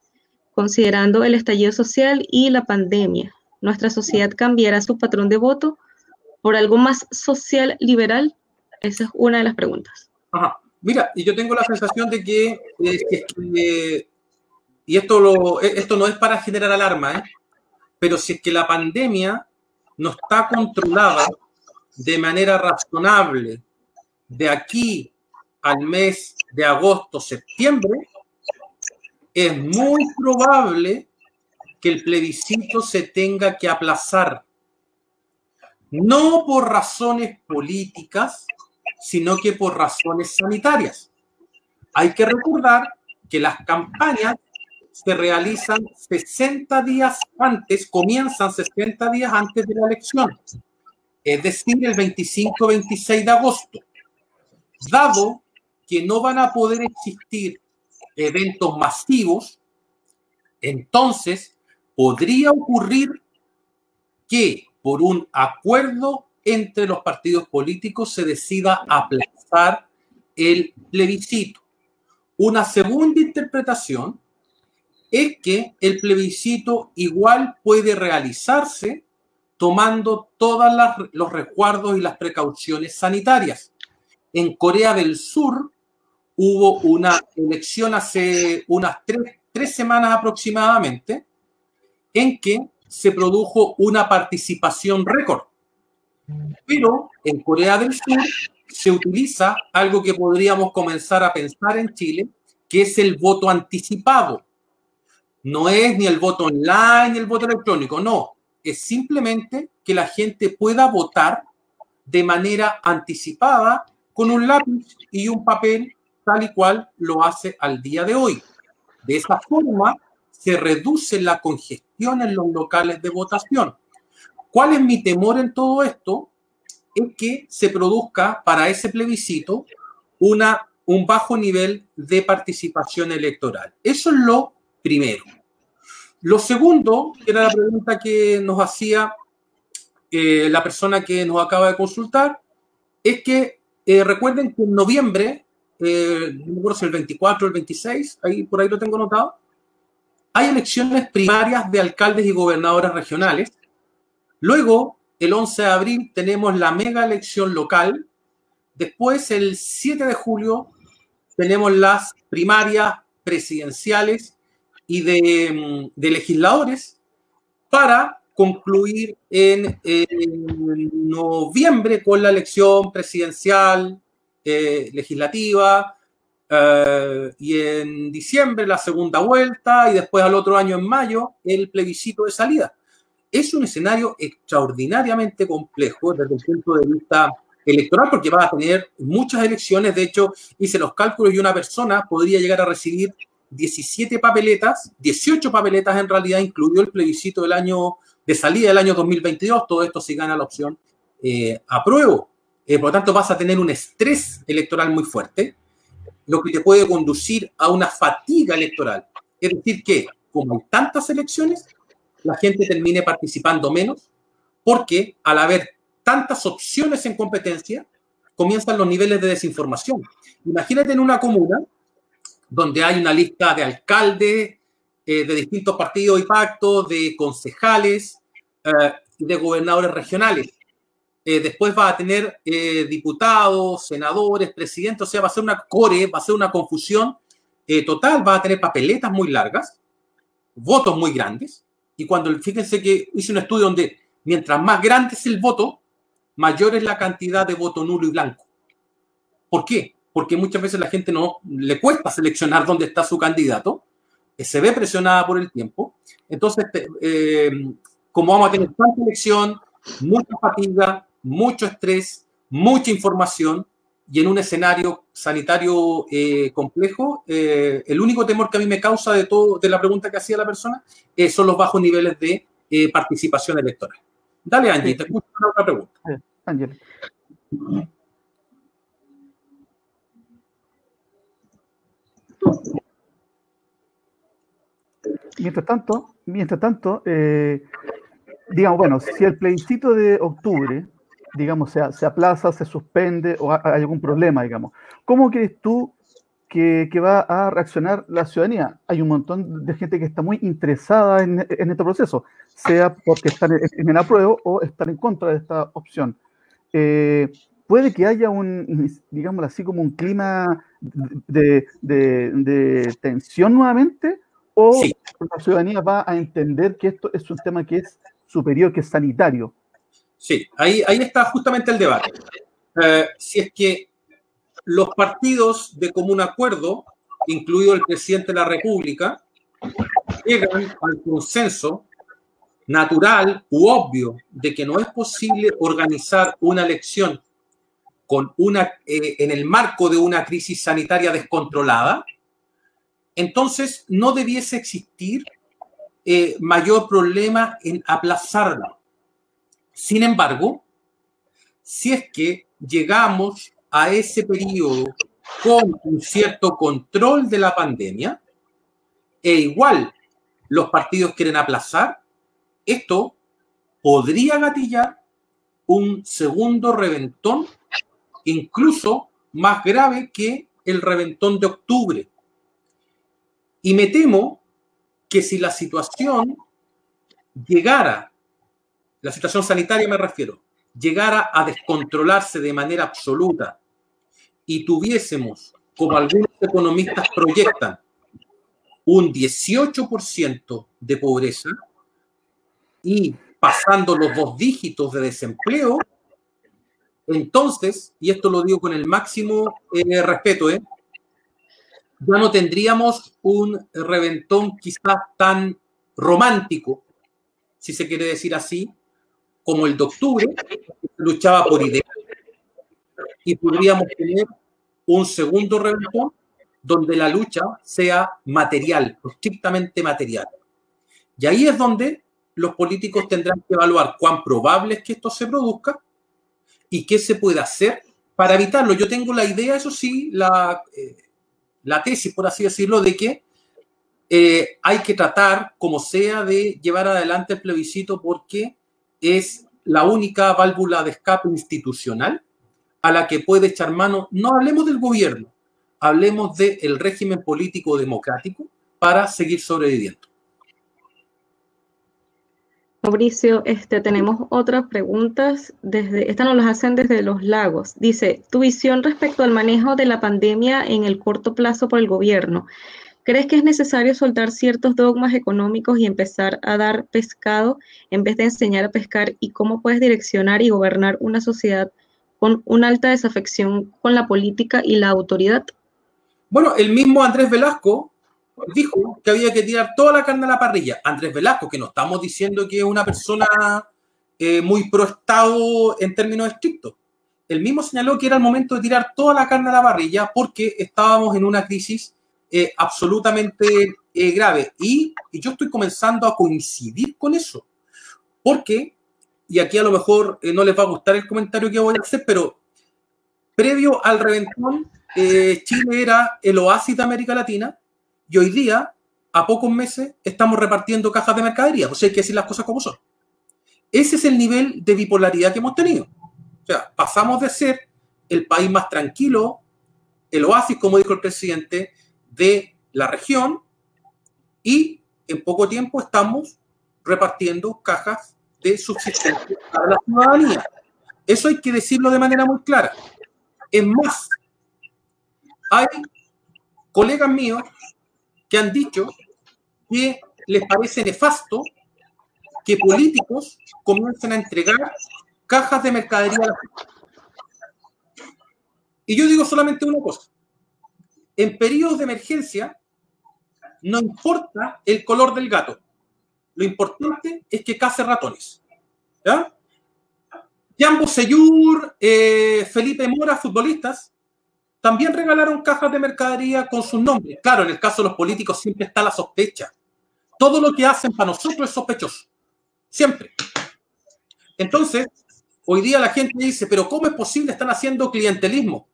Considerando el estallido social y la pandemia, ¿nuestra sociedad cambiará su patrón de voto por algo más social liberal? Esa es una de las preguntas. Ajá. Mira, y yo tengo la sensación de que, eh, y esto, lo, eh, esto no es para generar alarma, ¿eh? pero si es que la pandemia no está controlada de manera razonable de aquí al mes de agosto, septiembre, es muy probable que el plebiscito se tenga que aplazar. No por razones políticas, sino que por razones sanitarias. Hay que recordar que las campañas se realizan 60 días antes, comienzan 60 días antes de la elección, es decir, el 25-26 de agosto. Dado que no van a poder existir eventos masivos, entonces podría ocurrir que por un acuerdo entre los partidos políticos se decida aplazar el plebiscito. Una segunda interpretación es que el plebiscito igual puede realizarse tomando todos los resguardos y las precauciones sanitarias. En Corea del Sur hubo una elección hace unas tres, tres semanas aproximadamente en que se produjo una participación récord pero en Corea del Sur se utiliza algo que podríamos comenzar a pensar en Chile, que es el voto anticipado. No es ni el voto online ni el voto electrónico, no. Es simplemente que la gente pueda votar de manera anticipada con un lápiz y un papel tal y cual lo hace al día de hoy. De esa forma se reduce la congestión en los locales de votación. ¿Cuál es mi temor en todo esto? Es que se produzca para ese plebiscito una, un bajo nivel de participación electoral. Eso es lo primero. Lo segundo, que era la pregunta que nos hacía eh, la persona que nos acaba de consultar, es que eh, recuerden que en noviembre, eh, no me si el 24 o el 26, ahí, por ahí lo tengo notado, hay elecciones primarias de alcaldes y gobernadores regionales Luego, el 11 de abril, tenemos la mega elección local. Después, el 7 de julio, tenemos las primarias presidenciales y de, legisladores para concluir en, noviembre con la elección presidencial, eh, legislativa, eh, y en diciembre la segunda vuelta, y después al otro año en mayo el plebiscito de salida. es un escenario extraordinariamente complejo desde el punto de vista electoral, porque va a tener muchas elecciones. De hecho, hice los cálculos y una persona podría llegar a recibir 17 papeletas, 18 papeletas en realidad, incluido el plebiscito del año de salida del año 2022. Todo esto si gana la opción eh, apruebo. Eh, por lo tanto, vas a tener un estrés electoral muy fuerte, lo que te puede conducir a una fatiga electoral. Es decir, que como hay tantas elecciones, la gente termine participando menos, porque al haber tantas opciones en competencia, comienzan los niveles de desinformación. Imagínate en una comuna donde hay una lista de alcaldes eh, de distintos partidos y pactos, de concejales, eh, de gobernadores regionales. Eh, después va a tener diputados, senadores, presidentes, o sea, va a ser una core, va a ser una confusión total, va a tener papeletas muy largas, votos muy grandes, y cuando, fíjense que hice un estudio donde mientras más grande es el voto, mayor es la cantidad de voto nulo y blanco. ¿Por qué? Porque muchas veces la gente no le cuesta seleccionar dónde está su candidato, eh, se ve presionada por el tiempo. Entonces, eh, como vamos a tener tanta elección, mucha fatiga, mucho estrés, mucha información, y en un escenario sanitario eh, complejo, el único temor que a mí me causa de todo, de la pregunta que hacía la persona, son los bajos niveles de participación electoral. Dale, Angie, te escucho una otra pregunta. Ángel. Mientras tanto, mientras tanto eh, digamos, bueno, si el plebiscito de octubre, digamos, se, aplaza, se suspende o hay algún problema, digamos, ¿cómo crees tú que, va a reaccionar la ciudadanía? Hay un montón de gente que está muy interesada en, en este proceso, sea porque están en, el apruebo o están en contra de esta opción. Eh, puede que haya un, digamos así, como un clima de, tensión nuevamente, o la ciudadanía va a entender que esto es un tema que es superior, que es sanitario. Sí, ahí, ahí está justamente el debate. Eh, si es que los partidos de común acuerdo, incluido el presidente de la República, llegan al consenso natural u obvio de que no es posible organizar una elección con una, eh, en el marco de una crisis sanitaria descontrolada, entonces no debiese existir eh, mayor problema en aplazarla. Sin embargo, si es que llegamos a ese periodo con un cierto control de la pandemia, e igual los partidos quieren aplazar, esto podría gatillar un segundo reventón, incluso más grave que el reventón de octubre. Y me temo que si la situación llegara, la situación sanitaria me refiero, llegara a descontrolarse de manera absoluta y tuviésemos, como algunos economistas proyectan, un 18% de pobreza, y pasando los dos dígitos de desempleo, entonces, y esto lo digo con el máximo eh, respeto, ¿eh? Ya no tendríamos un reventón quizás tan romántico, si se quiere decir así, como el de octubre, luchaba por ideas. Y podríamos tener un segundo reventón donde la lucha sea material, estrictamente material. Y ahí es donde los políticos tendrán que evaluar cuán probable es que esto se produzca y qué se puede hacer para evitarlo. Yo tengo la idea, eso sí, la, eh, la tesis, por así decirlo, de que eh, hay que tratar, como sea, de llevar adelante el plebiscito porque es la única válvula de escape institucional a la que puede echar mano, no hablemos del gobierno, hablemos del régimen político democrático para seguir sobreviviendo. Mauricio, este, tenemos otras preguntas. Desde, estas nos las hacen desde los lagos. Dice, tu visión respecto al manejo de la pandemia en el corto plazo por el gobierno. ¿Crees que es necesario soltar ciertos dogmas económicos y empezar a dar pescado en vez de enseñar a pescar? ¿Y cómo puedes direccionar y gobernar una sociedad con una alta desafección con la política y la autoridad? Bueno, el mismo Andrés Velasco dijo que había que tirar toda la carne a la parrilla. Andrés Velasco, que no estamos diciendo que es una persona eh, muy pro Estado en términos estrictos. El mismo señaló que era el momento de tirar toda la carne a la parrilla porque estábamos en una crisis eh, absolutamente eh, grave. Y, y yo estoy comenzando a coincidir con eso. Porque, y aquí a lo mejor no les va a gustar el comentario que voy a hacer, pero previo al reventón, Chile era el oasis de América Latina y hoy día, a pocos meses, estamos repartiendo cajas de mercadería. O sea, hay que decir las cosas como son. Ese es el nivel de bipolaridad que hemos tenido. O sea, pasamos de ser el país más tranquilo, el oasis, como dijo el presidente, de la región, y en poco tiempo estamos repartiendo cajas de subsistencia para la ciudadanía. Eso hay que decirlo de manera muy clara. Es más, hay colegas míos que han dicho que les parece nefasto que políticos comiencen a entregar cajas de mercadería. Y yo digo solamente una cosa. En periodos de emergencia, no importa el color del gato. Lo importante es que case ratones. ¿Ya? Jambo Seyur, eh, Felipe Mora, futbolistas, también regalaron cajas de mercadería con sus nombres. Claro, en el caso de los políticos siempre está la sospecha. Todo lo que hacen para nosotros es sospechoso. Siempre. Entonces, hoy día la gente dice, pero ¿cómo es posible? Están haciendo clientelismo.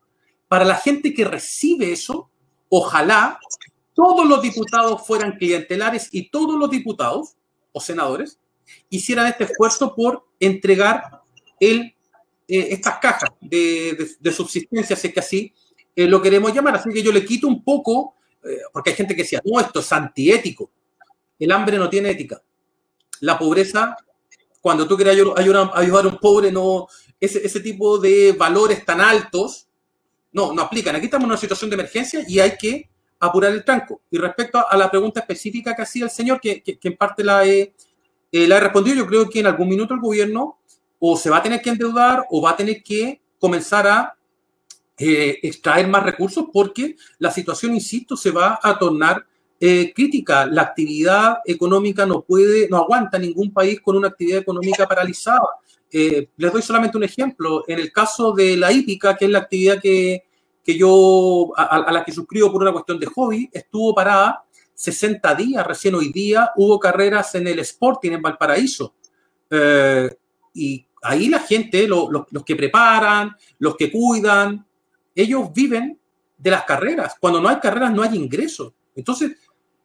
Para la gente que recibe eso, ojalá todos los diputados fueran clientelares y todos los diputados o senadores hicieran este esfuerzo por entregar el, eh, estas cajas de, de subsistencia, sé que así eh, lo queremos llamar. Así que yo le quito un poco, eh, porque hay gente que decía, no, esto es antiético. El hambre no tiene ética. La pobreza, cuando tú quieres ayudar, a un pobre, no, ese, ese tipo de valores tan altos, no, no aplican. Aquí estamos en una situación de emergencia y hay que apurar el tranco. Y respecto a, la pregunta específica que hacía el señor, que, que, en parte la he, eh, la he respondido, yo creo que en algún minuto el gobierno o se va a tener que endeudar o va a tener que comenzar a eh, extraer más recursos porque la situación, insisto, se va a tornar eh, crítica. La actividad económica no puede, no aguanta ningún país con una actividad económica paralizada. Eh, les doy solamente un ejemplo. En el caso de la hípica, que es la actividad que, que yo, a, la que suscribo por una cuestión de hobby, estuvo parada 60 días. Recién hoy día hubo carreras en el Sporting en Valparaíso. y ahí la gente, los que preparan, los que cuidan, ellos viven de las carreras. Cuando no hay carreras no hay ingresos. Entonces,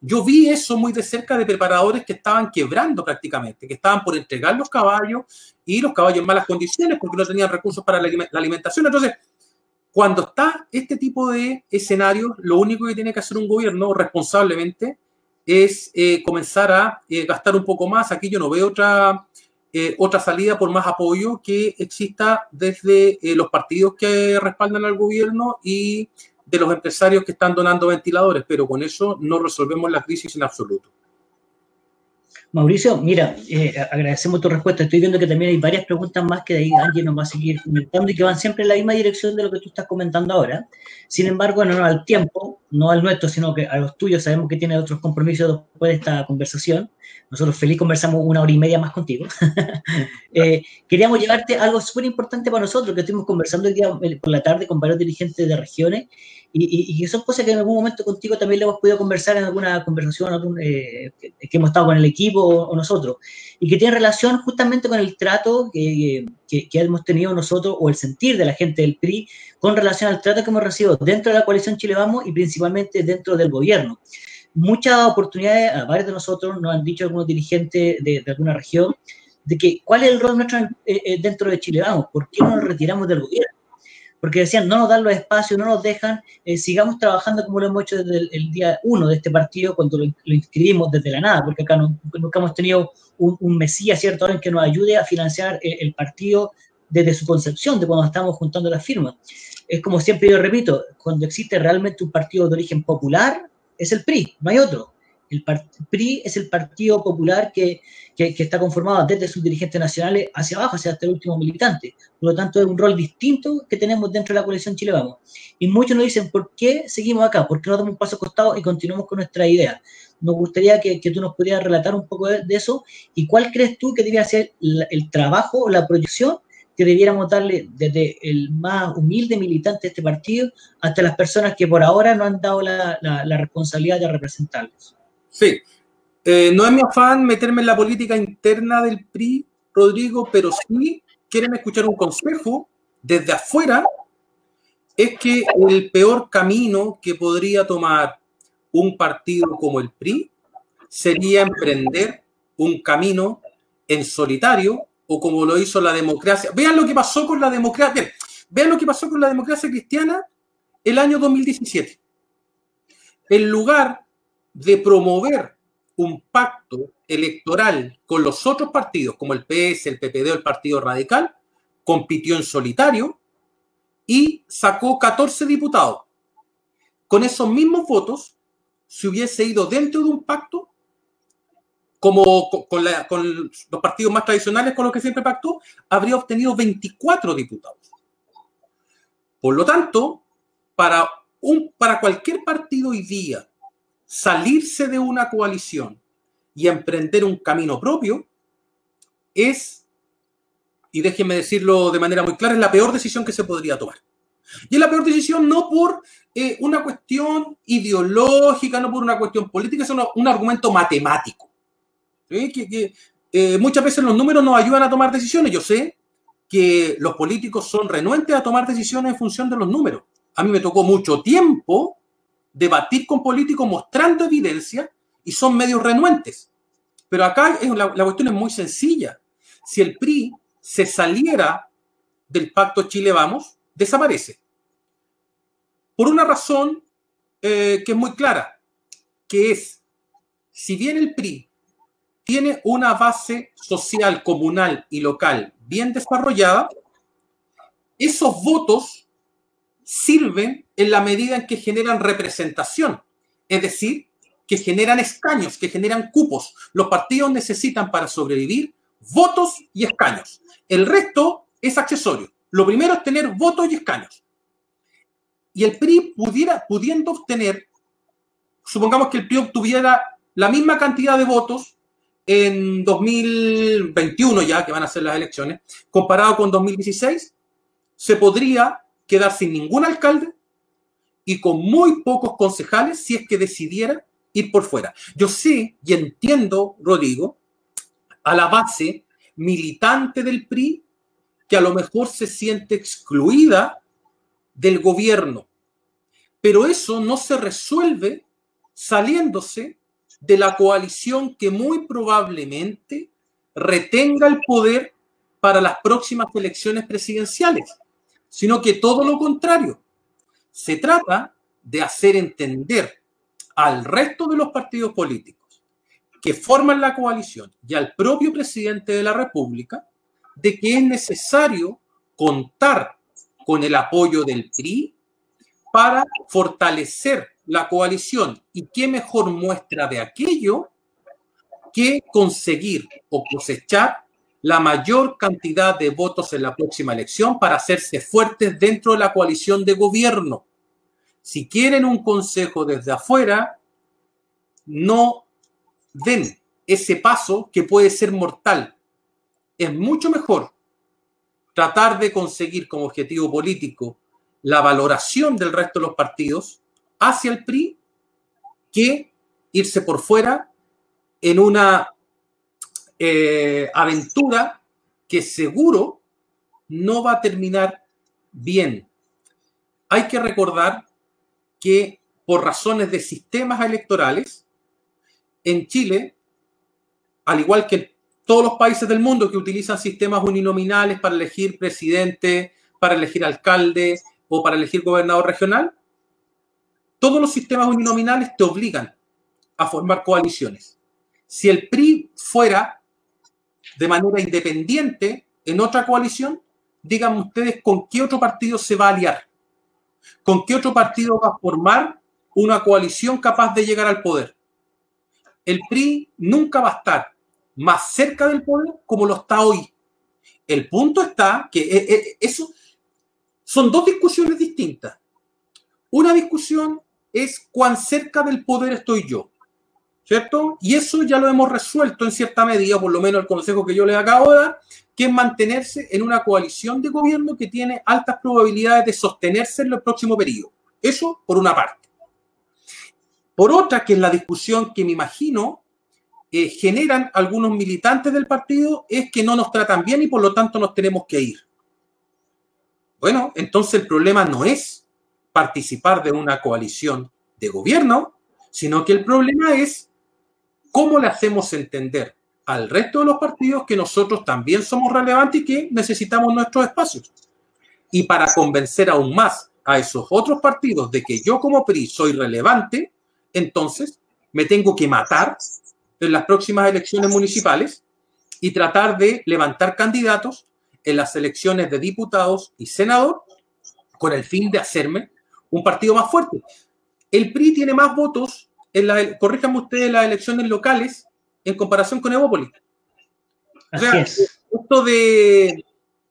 yo vi eso muy de cerca de preparadores que estaban quebrando prácticamente, que estaban por entregar los caballos y los caballos en malas condiciones porque no tenían recursos para la alimentación. Entonces, cuando está este tipo de escenarios, lo único que tiene que hacer un gobierno responsablemente es eh, comenzar a eh, gastar un poco más. Aquí yo no veo otra, eh, otra salida por más apoyo que exista desde eh, los partidos que respaldan al gobierno y de los empresarios que están donando ventiladores, pero con eso no resolvemos la crisis en absoluto. Mauricio, mira, eh, agradecemos tu respuesta. Estoy viendo que también hay varias preguntas más que de ahí Angie nos va a seguir comentando y que van siempre en la misma dirección de lo que tú estás comentando ahora. Sin embargo, no, no al tiempo, no al nuestro, sino que a los tuyos sabemos que tienes otros compromisos después de esta conversación. Nosotros feliz conversamos una hora y media más contigo. eh, queríamos llevarte algo súper importante para nosotros, que estuvimos conversando el día por la tarde con varios dirigentes de regiones y, y, son cosas que en algún momento contigo también le hemos podido conversar en alguna conversación eh, que, hemos estado con el equipo o, nosotros, y que tiene relación justamente con el trato que, que, que, hemos tenido nosotros o el sentir de la gente del PRI con relación al trato que hemos recibido dentro de la coalición Chile Vamos y principalmente dentro del gobierno. Muchas oportunidades, a varios de nosotros nos han dicho algunos dirigentes de, alguna región, de que cuál es el rol nuestro eh, eh, dentro de Chile Vamos, ¿por qué no nos retiramos del gobierno? Porque decían, no nos dan los espacios, no nos dejan, eh, sigamos trabajando como lo hemos hecho desde el, día uno de este partido, cuando lo, inscribimos desde la nada, porque acá no, nunca hemos tenido un, mesías, ¿cierto?, en que nos ayude a financiar el partido desde su concepción, de cuando estamos juntando las firmas. Es como siempre yo repito, cuando existe realmente un partido de origen popular, es el PRI, no hay otro. El, PRI es el Partido Popular que, que, está conformado desde sus dirigentes nacionales hacia abajo, hacia hasta el último militante. Por lo tanto, es un rol distinto que tenemos dentro de la coalición Chile Vamos. Y muchos nos dicen, ¿por qué seguimos acá? ¿Por qué no damos un paso costado y continuamos con nuestra idea? Nos gustaría que, que tú nos pudieras relatar un poco de, eso y cuál crees tú que debería ser el trabajo o la proyección que debiéramos darle desde el más humilde militante de este partido hasta las personas que por ahora no han dado la, responsabilidad de representarlos. Sí, eh, no es mi afán meterme en la política interna del PRI, Rodrigo, pero sí quieren escuchar un consejo desde afuera, es que el peor camino que podría tomar un partido como el PRI sería emprender un camino en solitario o como lo hizo la democracia. Vean lo que pasó con la democracia. Vean lo que pasó con la democracia cristiana el año 2017. En lugar de promover un pacto electoral con los otros partidos, como el PS, el PPD o el Partido Radical, compitió en solitario y sacó 14 diputados. Con esos mismos votos, si hubiese ido dentro de un pacto, como con, los partidos más tradicionales con los que siempre pactó, habría obtenido 24 diputados. Por lo tanto, para, un, para cualquier partido hoy día salirse de una coalición y emprender un camino propio es, y déjenme decirlo de manera muy clara, es la peor decisión que se podría tomar. Y es la peor decisión no por eh, una cuestión ideológica, no por una cuestión política, sino un argumento matemático. Que, eh, muchas veces los números nos ayudan a tomar decisiones. Yo sé que los políticos son renuentes a tomar decisiones en función de los números. A mí me tocó mucho tiempo debatir con políticos mostrando evidencia y son medios renuentes. Pero acá la, cuestión es muy sencilla. Si el PRI se saliera del pacto Chile Vamos, desaparece. Por una razón eh, que es muy clara, que es, si bien el PRI tiene una base social, comunal y local bien desarrollada, esos votos sirven en la medida en que generan representación, es decir, que generan escaños, que generan cupos. Los partidos necesitan para sobrevivir votos y escaños. El resto es accesorio. Lo primero es tener votos y escaños. Y el PRI pudiera, pudiendo obtener, supongamos que el PRI obtuviera la misma cantidad de votos en 2021 ya, que van a ser las elecciones, comparado con 2016, se podría quedar sin ningún alcalde y con muy pocos concejales si es que decidiera ir por fuera. Yo sé y entiendo, Rodrigo, a la base militante del PRI que a lo mejor se siente excluida del gobierno, pero eso no se resuelve saliéndose de la coalición que muy probablemente retenga el poder para las próximas elecciones presidenciales, sino que todo lo contrario. Se trata de hacer entender al resto de los partidos políticos que forman la coalición y al propio presidente de la República de que es necesario contar con el apoyo del PRI para fortalecer la coalición. ¿Y qué mejor muestra de aquello que conseguir o cosechar la mayor cantidad de votos en la próxima elección para hacerse fuertes dentro de la coalición de gobierno? Si quieren un consejo desde afuera, no den ese paso que puede ser mortal. Es mucho mejor tratar de conseguir como objetivo político la valoración del resto de los partidos hacia el PRI que irse por fuera en una eh, aventura que seguro no va a terminar bien. Hay que recordar que por razones de sistemas electorales, en Chile, al igual que todos los países del mundo que utilizan sistemas uninominales para elegir presidente, para elegir alcalde o para elegir gobernador regional, todos los sistemas uninominales te obligan a formar coaliciones. Si el PRI fuera de manera independiente en otra coalición, díganme ustedes con qué otro partido se va a aliar, con qué otro partido va a formar una coalición capaz de llegar al poder. el PRI nunca va a estar más cerca del poder como lo está hoy. El punto está que eh, eh, eso son dos discusiones distintas. Una discusión es cuán cerca del poder estoy yo, ¿cierto? Y eso ya lo hemos resuelto en cierta medida, por lo menos el consejo que yo les acabo de dar, que es mantenerse en una coalición de gobierno que tiene altas probabilidades de sostenerse en el próximo periodo. Eso por una parte. Por otra, que es la discusión que me imagino eh, generan algunos militantes del partido, es que no nos tratan bien y por lo tanto nos tenemos que ir. Bueno, entonces el problema no es participar de una coalición de gobierno, sino que el problema es cómo le hacemos entender al resto de los partidos que nosotros también somos relevantes y que necesitamos nuestros espacios. Y para convencer aún más a esos otros partidos de que yo como PRI soy relevante, entonces me tengo que matar en las próximas elecciones municipales y tratar de levantar candidatos en las elecciones de diputados y senador con el fin de hacerme un partido más fuerte. El PRI tiene más votos, en la, corríjanme ustedes, las elecciones locales en comparación con Evópolis. O sea, esto de,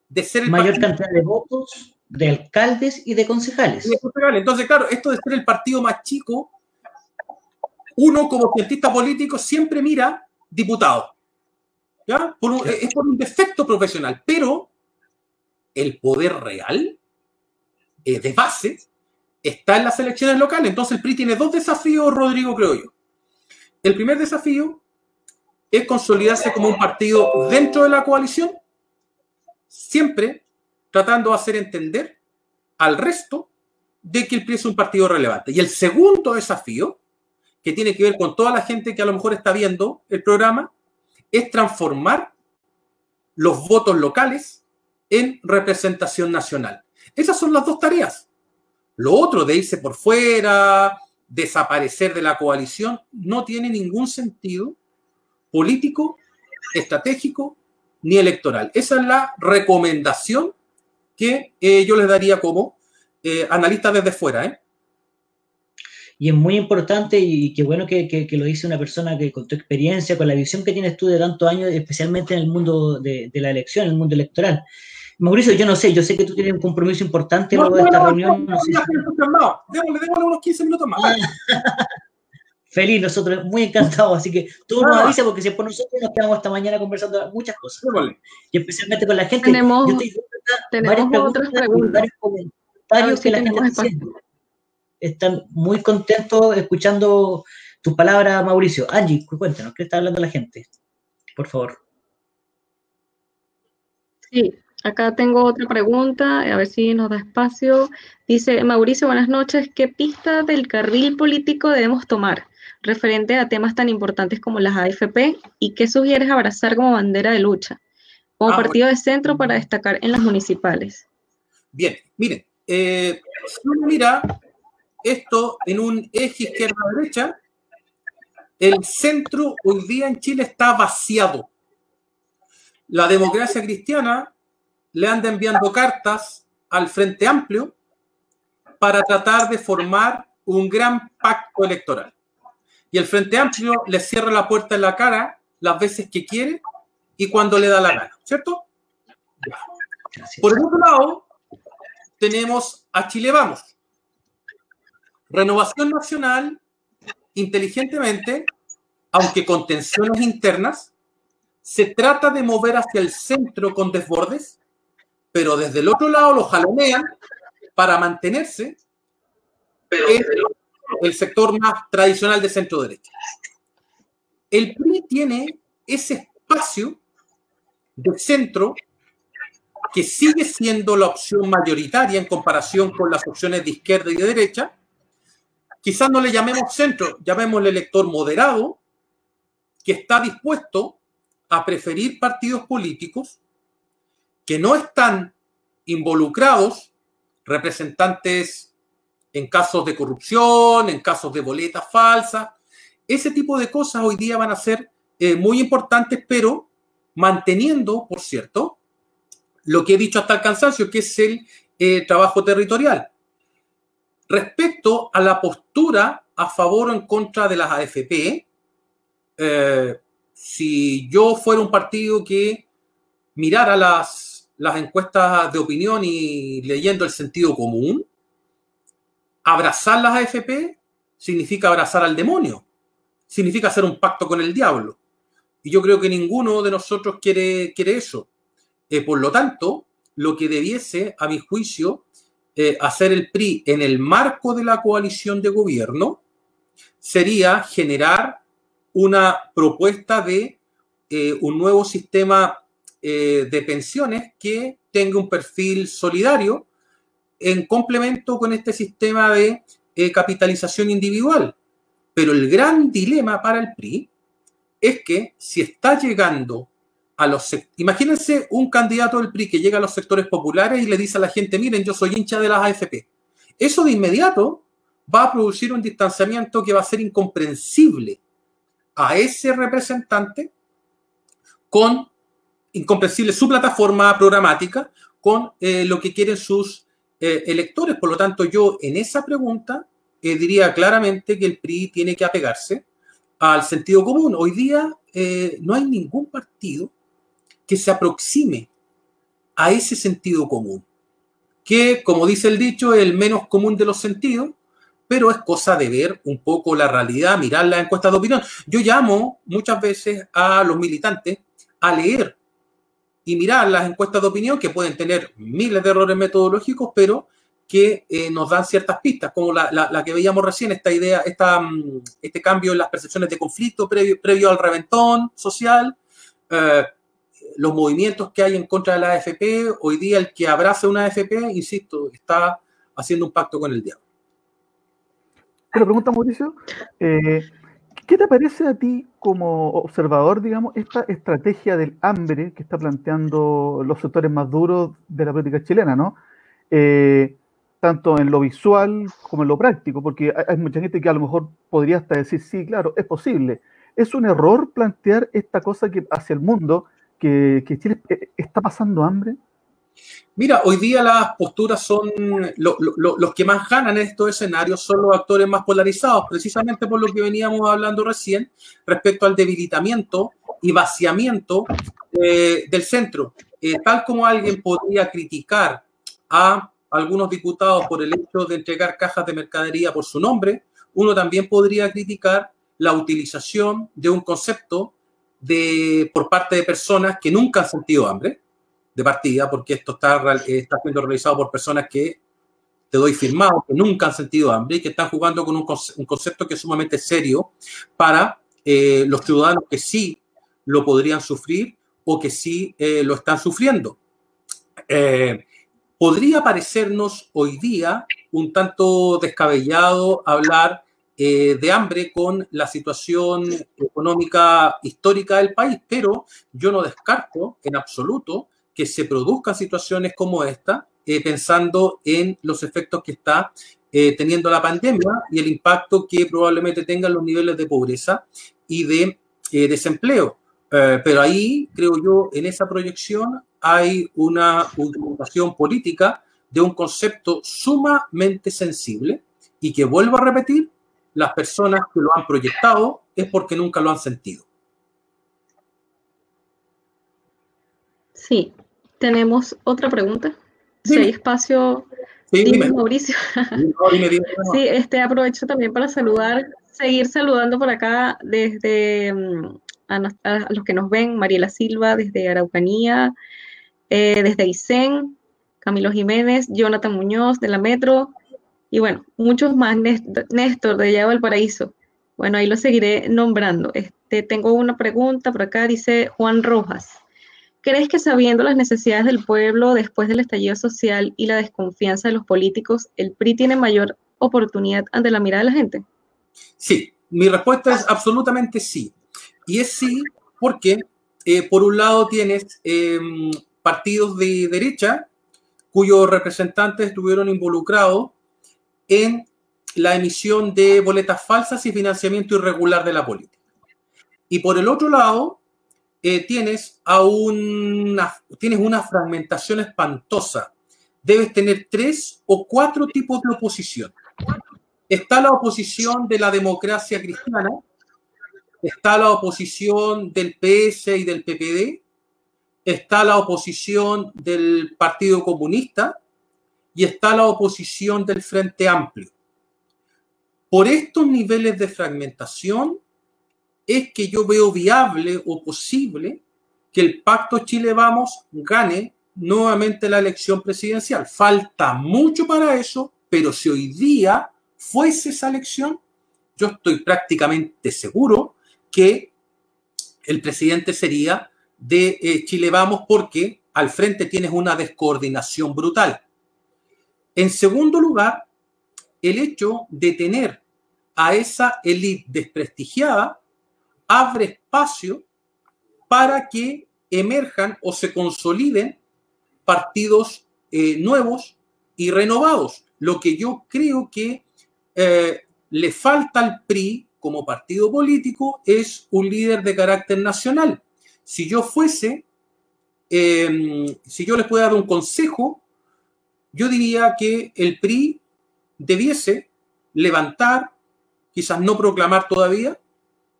de ser el mayor cantidad de votos de alcaldes y de concejales. Entonces, claro, esto de ser el partido más chico, uno como cientista político siempre mira diputado. ¿ya? es por un defecto profesional, pero el poder real eh, de base está en las elecciones locales. Entonces el PRI tiene dos desafíos, Rodrigo, creo yo. El primer desafío es consolidarse como un partido dentro de la coalición, siempre tratando de hacer entender al resto de que el PRI es un partido relevante. Y el segundo desafío, que tiene que ver con toda la gente que a lo mejor está viendo el programa, es transformar los votos locales en representación nacional. Esas son las dos tareas. Lo otro de irse por fuera, desaparecer de la coalición, no tiene ningún sentido político, estratégico ni electoral. Esa es la recomendación que eh, yo les daría como eh, analista desde fuera. ¿eh? Y es muy importante y qué bueno que, lo dice una persona que con tu experiencia, con la visión que tienes tú de tantos años, especialmente en el mundo de, la elección, en el mundo electoral. Mauricio, yo no sé, yo sé que tú tienes un compromiso importante luego de esta reunión. No, démosle, démosle unos 15 minutos más. Feliz, nosotros muy encantados, así que tú nos avisas porque si por nosotros nos quedamos esta mañana conversando muchas cosas. Y especialmente con la gente. Tenemos, tenemos otras preguntas. Varios comentarios que la gente está Están muy contentos escuchando tus palabras, Mauricio. Angie, cuéntanos, ¿qué está hablando la gente? Por favor. Sí, acá tengo otra pregunta, a ver si nos da espacio. Dice Mauricio, buenas noches. ¿Qué pista del carril político debemos tomar? referente a temas tan importantes como las AFP y qué sugieres abrazar como bandera de lucha, como ah, partido de centro para destacar en las municipales. Bien, miren, eh, si uno mira esto en un eje izquierda-derecha, el centro hoy día en Chile está vaciado. La democracia cristiana le anda enviando cartas al Frente Amplio para tratar de formar un gran pacto electoral y el Frente Amplio le cierra la puerta en la cara las veces que quiere y cuando le da la gana, ¿cierto? Por otro lado, tenemos a Chile Vamos. Renovación Nacional, inteligentemente, aunque con tensiones internas, se trata de mover hacia el centro con desbordes, pero desde el otro lado lo jalonean para mantenerse pero el sector más tradicional de centro derecha. El PRI tiene ese espacio de centro que sigue siendo la opción mayoritaria en comparación con las opciones de izquierda y de derecha. Quizás no le llamemos centro, llamémosle elector moderado, que está dispuesto a preferir partidos políticos que no están involucrados, representantes en casos de corrupción, en casos de boletas falsas. Ese tipo de cosas hoy día van a ser eh, muy importantes, pero manteniendo, por cierto, lo que he dicho hasta el cansancio, que es el eh, trabajo territorial. Respecto a la postura a favor o en contra de las AFP, eh, si yo fuera un partido que mirara las, las encuestas de opinión y leyendo el sentido común, abrazar las AFP significa abrazar al demonio, significa hacer un pacto con el diablo. Y yo creo que ninguno de nosotros quiere, quiere eso. Eh, por lo tanto, lo que debiese, a mi juicio, eh, hacer el PRI en el marco de la coalición de gobierno sería generar una propuesta de eh, un nuevo sistema de pensiones que tenga un perfil solidario en complemento con este sistema de capitalización individual. Pero el gran dilema para el PRI es que si está llegando a los imagínense un candidato del PRI que llega a los sectores populares y le dice a la gente, miren, yo soy hincha de las AFP. Eso de inmediato va a producir un distanciamiento que va a ser incomprensible a ese representante con incomprensible su plataforma programática con eh, lo que quieren sus eh, electores. Por lo tanto, yo en esa pregunta eh, diría claramente que el PRI tiene que apegarse al sentido común. Hoy día no hay ningún partido que se aproxime a ese sentido común, que, como dice el dicho, es el menos común de los sentidos, pero es cosa de ver un poco la realidad, mirar las encuestas de opinión. Yo llamo muchas veces a los militantes a leer y mirar las encuestas de opinión que pueden tener miles de errores metodológicos, pero que eh, nos dan ciertas pistas, como la, que veíamos recién, esta idea, esta, mm, este cambio en las percepciones de conflicto previo, previo al reventón social, eh, los movimientos que hay en contra de la AFP, hoy día el que abraza una AFP, insisto, está haciendo un pacto con el diablo. Una pregunta, Mauricio. Eh, ¿Qué te parece a ti como observador, digamos, esta estrategia del hambre que está planteando los sectores más duros de la política chilena, ¿no? tanto en lo visual como en lo práctico, porque hay, mucha gente que a lo mejor podría hasta decir, sí, claro, es posible. Es un error plantear esta cosa que hacia el mundo, que, Chile eh, está pasando hambre. Mira, hoy día las posturas son los que más ganan en estos escenarios son los actores más polarizados, precisamente por lo que veníamos hablando recién respecto al debilitamiento y vaciamiento eh, del centro. Eh, tal como alguien podría criticar a algunos diputados por el hecho de entregar cajas de mercadería por su nombre, uno también podría criticar la utilización de un concepto de, por parte de personas que nunca han sentido hambre de partida, porque esto está, está siendo realizado por personas que te doy firmado, que nunca han sentido hambre y que están jugando con un, concepto que es sumamente serio para eh, los ciudadanos que sí lo podrían sufrir o que sí eh, lo están sufriendo. Eh, podría parecernos hoy día un tanto descabellado hablar eh, de hambre con la situación económica histórica del país, pero yo no descarto en absoluto que se produzcan situaciones como esta, eh, pensando en los efectos que está eh, teniendo la pandemia y el impacto que probablemente tengan los niveles de pobreza y de desempleo. pero ahí, creo yo, en esa proyección hay una utilización política de un concepto sumamente sensible y que vuelvo a repetir, las personas que lo han proyectado es porque nunca lo han sentido. Sí, tenemos otra pregunta. Si hay espacio, sí, dime, Mauricio. sí, este aprovecho también para saludar, seguir saludando por acá desde mm, a, a, los que nos ven, Mariela Silva desde Araucanía, eh, desde Aysén, Camilo Jiménez, Jonathan Muñoz de la Metro, y bueno, muchos más, Néstor de Allá Paraíso. Bueno, ahí lo seguiré nombrando. Este, tengo una pregunta por acá, dice Juan Rojas. ¿Crees que sabiendo las necesidades del pueblo después del estallido social y la desconfianza de los políticos, el PRI tiene mayor oportunidad ante la mirada de la gente? Sí, mi respuesta es absolutamente sí. Y es sí porque, eh, por un lado, tienes em, partidos de derecha cuyos representantes estuvieron involucrados en la emisión de boletas falsas y financiamiento irregular de la política. Y por el otro lado, eh, tienes, a una, tienes una fragmentación espantosa. Debes tener tres o cuatro tipos de oposición. Está la oposición de la democracia cristiana, está la oposición del PS y del PPD, está la oposición del Partido Comunista y está la oposición del Frente Amplio. Por estos niveles de fragmentación es que yo veo viable o posible que el Pacto Chile Vamos gane nuevamente la elección presidencial. Falta mucho para eso, pero si hoy día fuese esa elección, yo estoy prácticamente seguro que el presidente sería de eh, Chile Vamos porque al frente tienes una descoordinación brutal. En segundo lugar, el hecho de tener a esa élite desprestigiada abre espacio para que emerjan o se consoliden partidos eh, nuevos y renovados. Lo que yo creo que eh, le falta al PRI como partido político es un líder de carácter nacional. Si yo fuese, em, si yo les pudiera dar un consejo, yo diría que el PRI debiese levantar, quizás no proclamar todavía,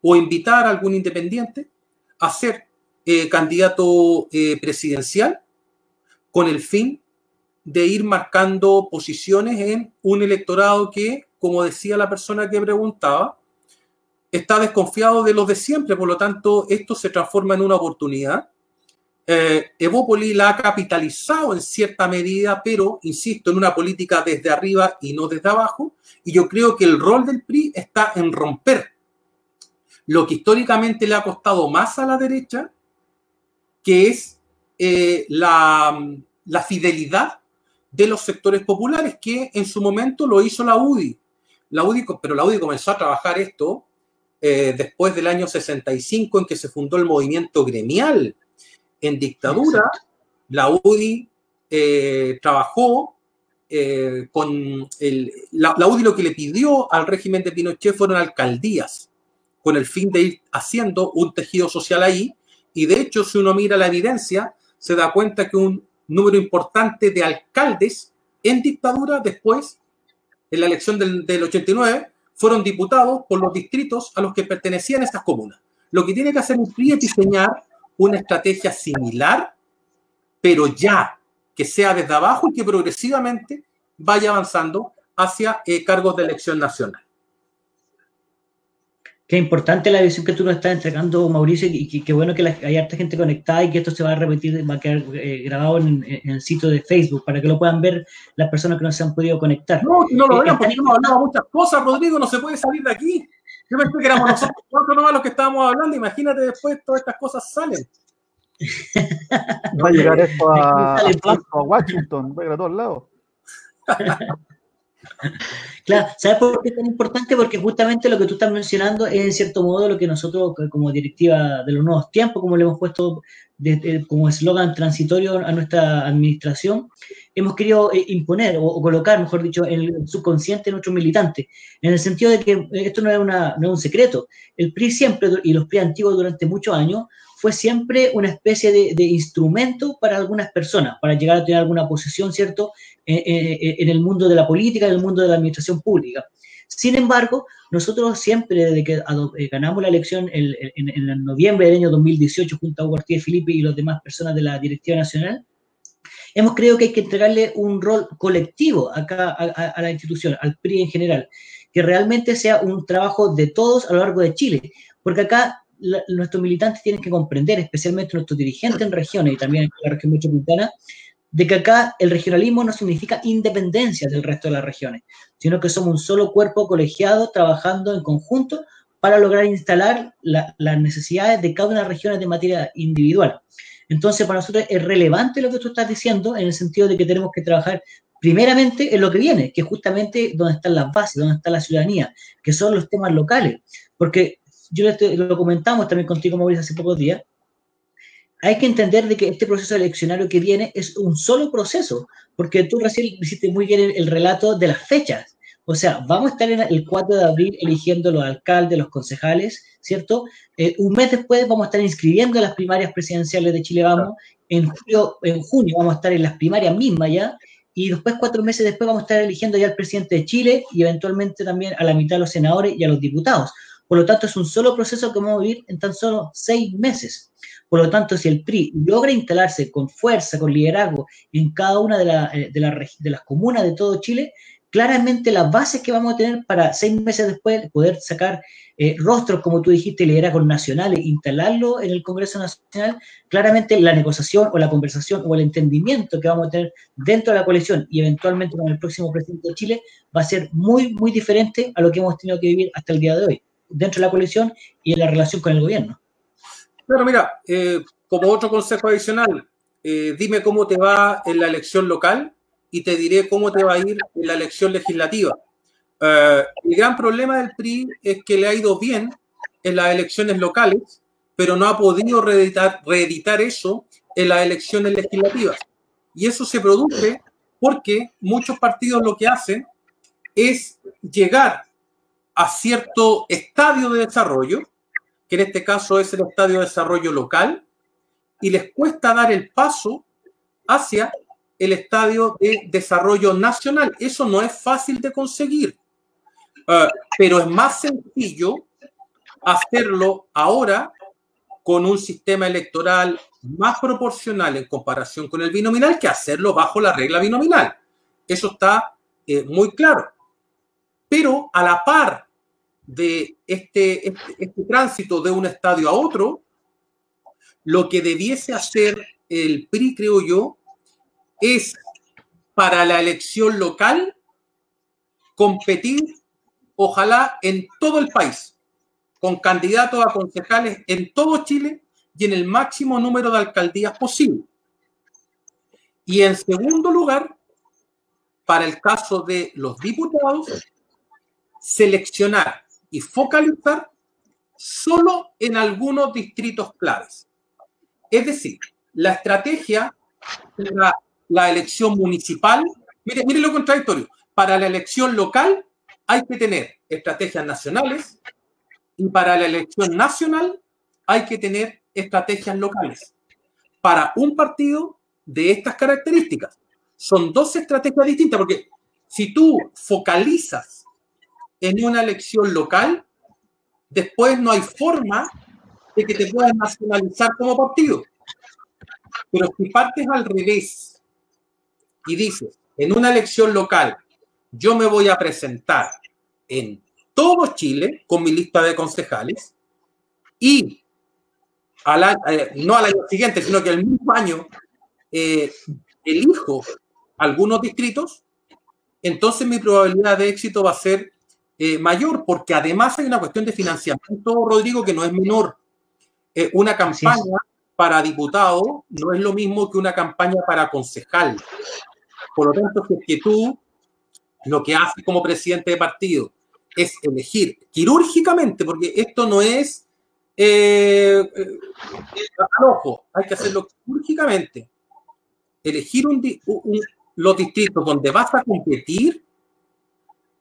o invitar a algún independiente a ser eh, candidato eh, presidencial con el fin de ir marcando posiciones en un electorado que, como decía la persona que preguntaba, está desconfiado de los de siempre, por lo tanto, esto se transforma en una oportunidad. Eh, la ha capitalizado en cierta medida, pero, insisto, en una política desde arriba y no desde abajo, y yo creo que el rol del PRI está en romper lo que históricamente le ha costado más a la derecha, que es eh, la, la fidelidad de los sectores populares, que en su momento lo hizo la UDI. La UDI pero la UDI comenzó a trabajar esto eh, después del año 65 en que se fundó el movimiento gremial. En dictadura, la UDI eh, trabajó eh, con el, la, la, UDI lo que le pidió al régimen de Pinochet fueron alcaldías, con el fin de ir haciendo un tejido social ahí. Y de hecho, si uno mira la evidencia, se da cuenta que un número importante de alcaldes en dictadura después, en la elección del, del 89, fueron diputados por los distritos a los que pertenecían estas comunas. Lo que tiene que hacer es diseñar una estrategia similar, pero ya que sea desde abajo y que progresivamente vaya avanzando hacia eh, cargos de elección nacional. Qué importante la visión que tú nos estás entregando, Mauricio, y qué bueno que la, hay harta gente conectada y que esto se va a repetir, va a quedar eh, grabado en, en, el sitio de Facebook para que lo puedan ver las personas que no se han podido conectar. No, no lo eh, vean porque hemos hablado muchas cosas, Rodrigo, no se puede salir de aquí. Yo pensé que éramos nosotros cuatro nomás los que estábamos hablando, imagínate después todas estas cosas salen. Va a llegar esto a, a Washington, va a ir a todos lados. Claro, ¿sabes por qué es tan importante? Porque justamente lo que tú estás mencionando es en cierto modo lo que nosotros como directiva de los nuevos tiempos, como le hemos puesto como eslogan transitorio a nuestra administración, hemos querido eh, imponer o, o, colocar, mejor dicho, en el subconsciente de nuestros militantes, en el sentido de que esto no es, una, no es un secreto. El PRI siempre, y los PRI antiguos durante muchos años, fue siempre una especie de, de, instrumento para algunas personas, para llegar a tener alguna posición, ¿cierto?, en, en, en, el mundo de la política, en el mundo de la administración pública. Sin embargo, nosotros siempre, desde que eh, ganamos la elección en, en, en noviembre del año 2018, junto a Hugo Felipe y las demás personas de la Directiva Nacional, hemos creído que hay que entregarle un rol colectivo acá a, a, a, la institución, al PRI en general, que realmente sea un trabajo de todos a lo largo de Chile, porque acá nuestros militantes tienen que comprender, especialmente nuestros dirigentes en regiones y también en la región metropolitana, de que acá el regionalismo no significa independencia del resto de las regiones, sino que somos un solo cuerpo colegiado trabajando en conjunto para lograr instalar la, las necesidades de cada una de las regiones de materia individual. Entonces, para nosotros es relevante lo que tú estás diciendo en el sentido de que tenemos que trabajar primeramente en lo que viene, que es justamente donde están las bases, donde está la ciudadanía, que son los temas locales. Porque yo lo comentamos también contigo, Mauricio, hace pocos días, hay que entender de que este proceso eleccionario que viene es un solo proceso, porque tú recién hiciste muy bien el, el relato de las fechas. O sea, vamos a estar en el 4 de abril eligiendo los alcaldes, los concejales, ¿cierto? Eh, un mes después vamos a estar inscribiendo las primarias presidenciales de Chile Vamos. En, julio, en junio vamos a estar en las primarias mismas ya. Y después, cuatro meses después, vamos a estar eligiendo ya al presidente de Chile y eventualmente también a la mitad de los senadores y a los diputados. Por lo tanto, es un solo proceso que vamos a vivir en tan solo seis meses. Por lo tanto, si el PRI logra instalarse con fuerza, con liderazgo en cada una de, eh, de las comunas de todo Chile, claramente las bases que vamos a tener para seis meses después poder sacar eh, rostros, como tú dijiste, liderazgos nacionales, instalarlo en el Congreso Nacional, claramente la negociación o la conversación o el entendimiento que vamos a tener dentro de la coalición y eventualmente con el próximo presidente de Chile va a ser muy, muy diferente a lo que hemos tenido que vivir hasta el día de hoy, dentro de la coalición y en la relación con el gobierno. Pero mira, eh, como otro consejo adicional, eh, dime cómo te va en la elección local y te diré cómo te va a ir en la elección legislativa. Eh, el gran problema del PRI es que le ha ido bien en las elecciones locales, pero no ha podido reeditar, reeditar eso en las elecciones legislativas. Y eso se produce porque muchos partidos lo que hacen es llegar a cierto estadio de desarrollo, que en este caso es el estadio de desarrollo local, y les cuesta dar el paso hacia el estadio de desarrollo nacional. Eso no es fácil de conseguir. Ah, pero es más sencillo hacerlo ahora con un sistema electoral más proporcional en comparación con el binominal que hacerlo bajo la regla binominal. Eso está eh, muy claro. Pero a la par de este, este, este tránsito de un estadio a otro, lo que debiese hacer el PRI, creo yo, es para la elección local competir ojalá en todo el país, con candidatos a concejales en todo Chile y en el máximo número de alcaldías posible. Y en segundo lugar, para el caso de los diputados, seleccionar y focalizar solo en algunos distritos claves. Es decir, la estrategia para la elección municipal, mire, mire lo contradictorio, para la elección local hay que tener estrategias nacionales y para la elección nacional hay que tener estrategias locales. Para un partido de estas características, son dos estrategias distintas, porque si tú focalizas en una elección local, después no hay forma de que te puedas nacionalizar como partido. Pero si partes al revés y dices, en una elección local yo me voy a presentar en todo Chile con mi lista de concejales y eh, no al año siguiente, sino que al mismo año eh, elijo algunos distritos, entonces mi probabilidad de éxito va a ser eh, mayor, porque además hay una cuestión de financiamiento, Rodrigo, que no es menor. una campaña para diputado no es lo mismo que una campaña para concejal. Por lo tanto, si es que tú lo que hace como presidente de partido es elegir quirúrgicamente, porque esto no es eh, eh, al ojo, hay que hacerlo quirúrgicamente. Elegir un, los distritos donde vas a competir,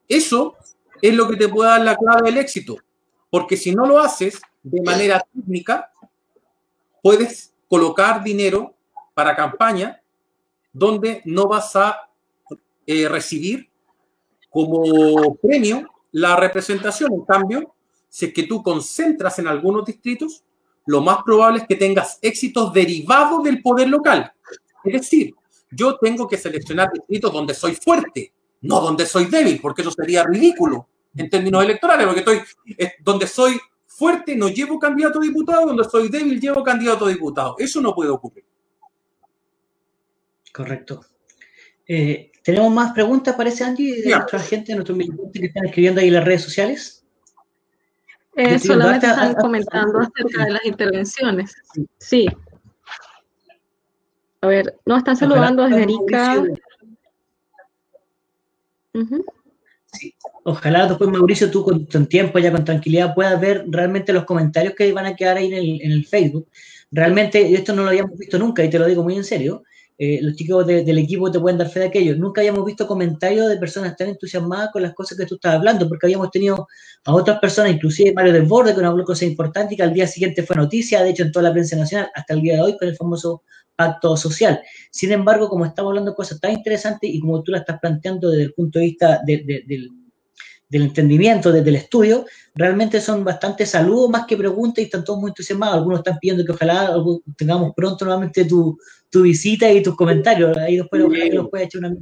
eso es lo que te puede dar la clave del éxito. Porque si no lo haces de manera técnica, puedes colocar dinero para campaña donde no vas a eh, recibir como premio la representación. En cambio, si es que tú concentras en algunos distritos, lo más probable es que tengas éxitos derivados del poder local. Es decir, yo tengo que seleccionar distritos donde soy fuerte, no donde soy débil, porque eso sería ridículo en términos electorales, porque estoy donde soy fuerte no llevo candidato a diputado, donde soy débil llevo candidato a diputado. Eso no puede ocurrir. Correcto. Eh, ¿Tenemos más preguntas, parece, Angie, de nuestra gente, de nuestros militantes que están escribiendo ahí en las redes sociales? Eh, solamente están comentando acerca de las intervenciones. Sí. A ver, nos están saludando desde Erika. Ojalá después, Mauricio, tú con, tiempo, ya con tranquilidad, puedas ver realmente los comentarios que van a quedar ahí en el, en el Facebook. Realmente, esto no lo habíamos visto nunca, y te lo digo muy en serio. Eh, los chicos del equipo te pueden dar fe de aquello. Nunca habíamos visto comentarios de personas tan entusiasmadas con las cosas que tú estás hablando, porque habíamos tenido a otras personas, inclusive Mario Desbordes, que nos habló cosas importantes y que al día siguiente fue noticia, de hecho en toda la prensa nacional, hasta el día de hoy, con el famoso pacto social. Sin embargo, como estamos hablando de cosas tan interesantes y como tú la estás planteando desde el punto de vista del del entendimiento, desde el estudio, realmente son bastante saludos más que preguntas y están todos muy entusiasmados. Algunos están pidiendo que ojalá tengamos pronto nuevamente tu, tu visita y tus comentarios. Ahí después sí. los puedes echar una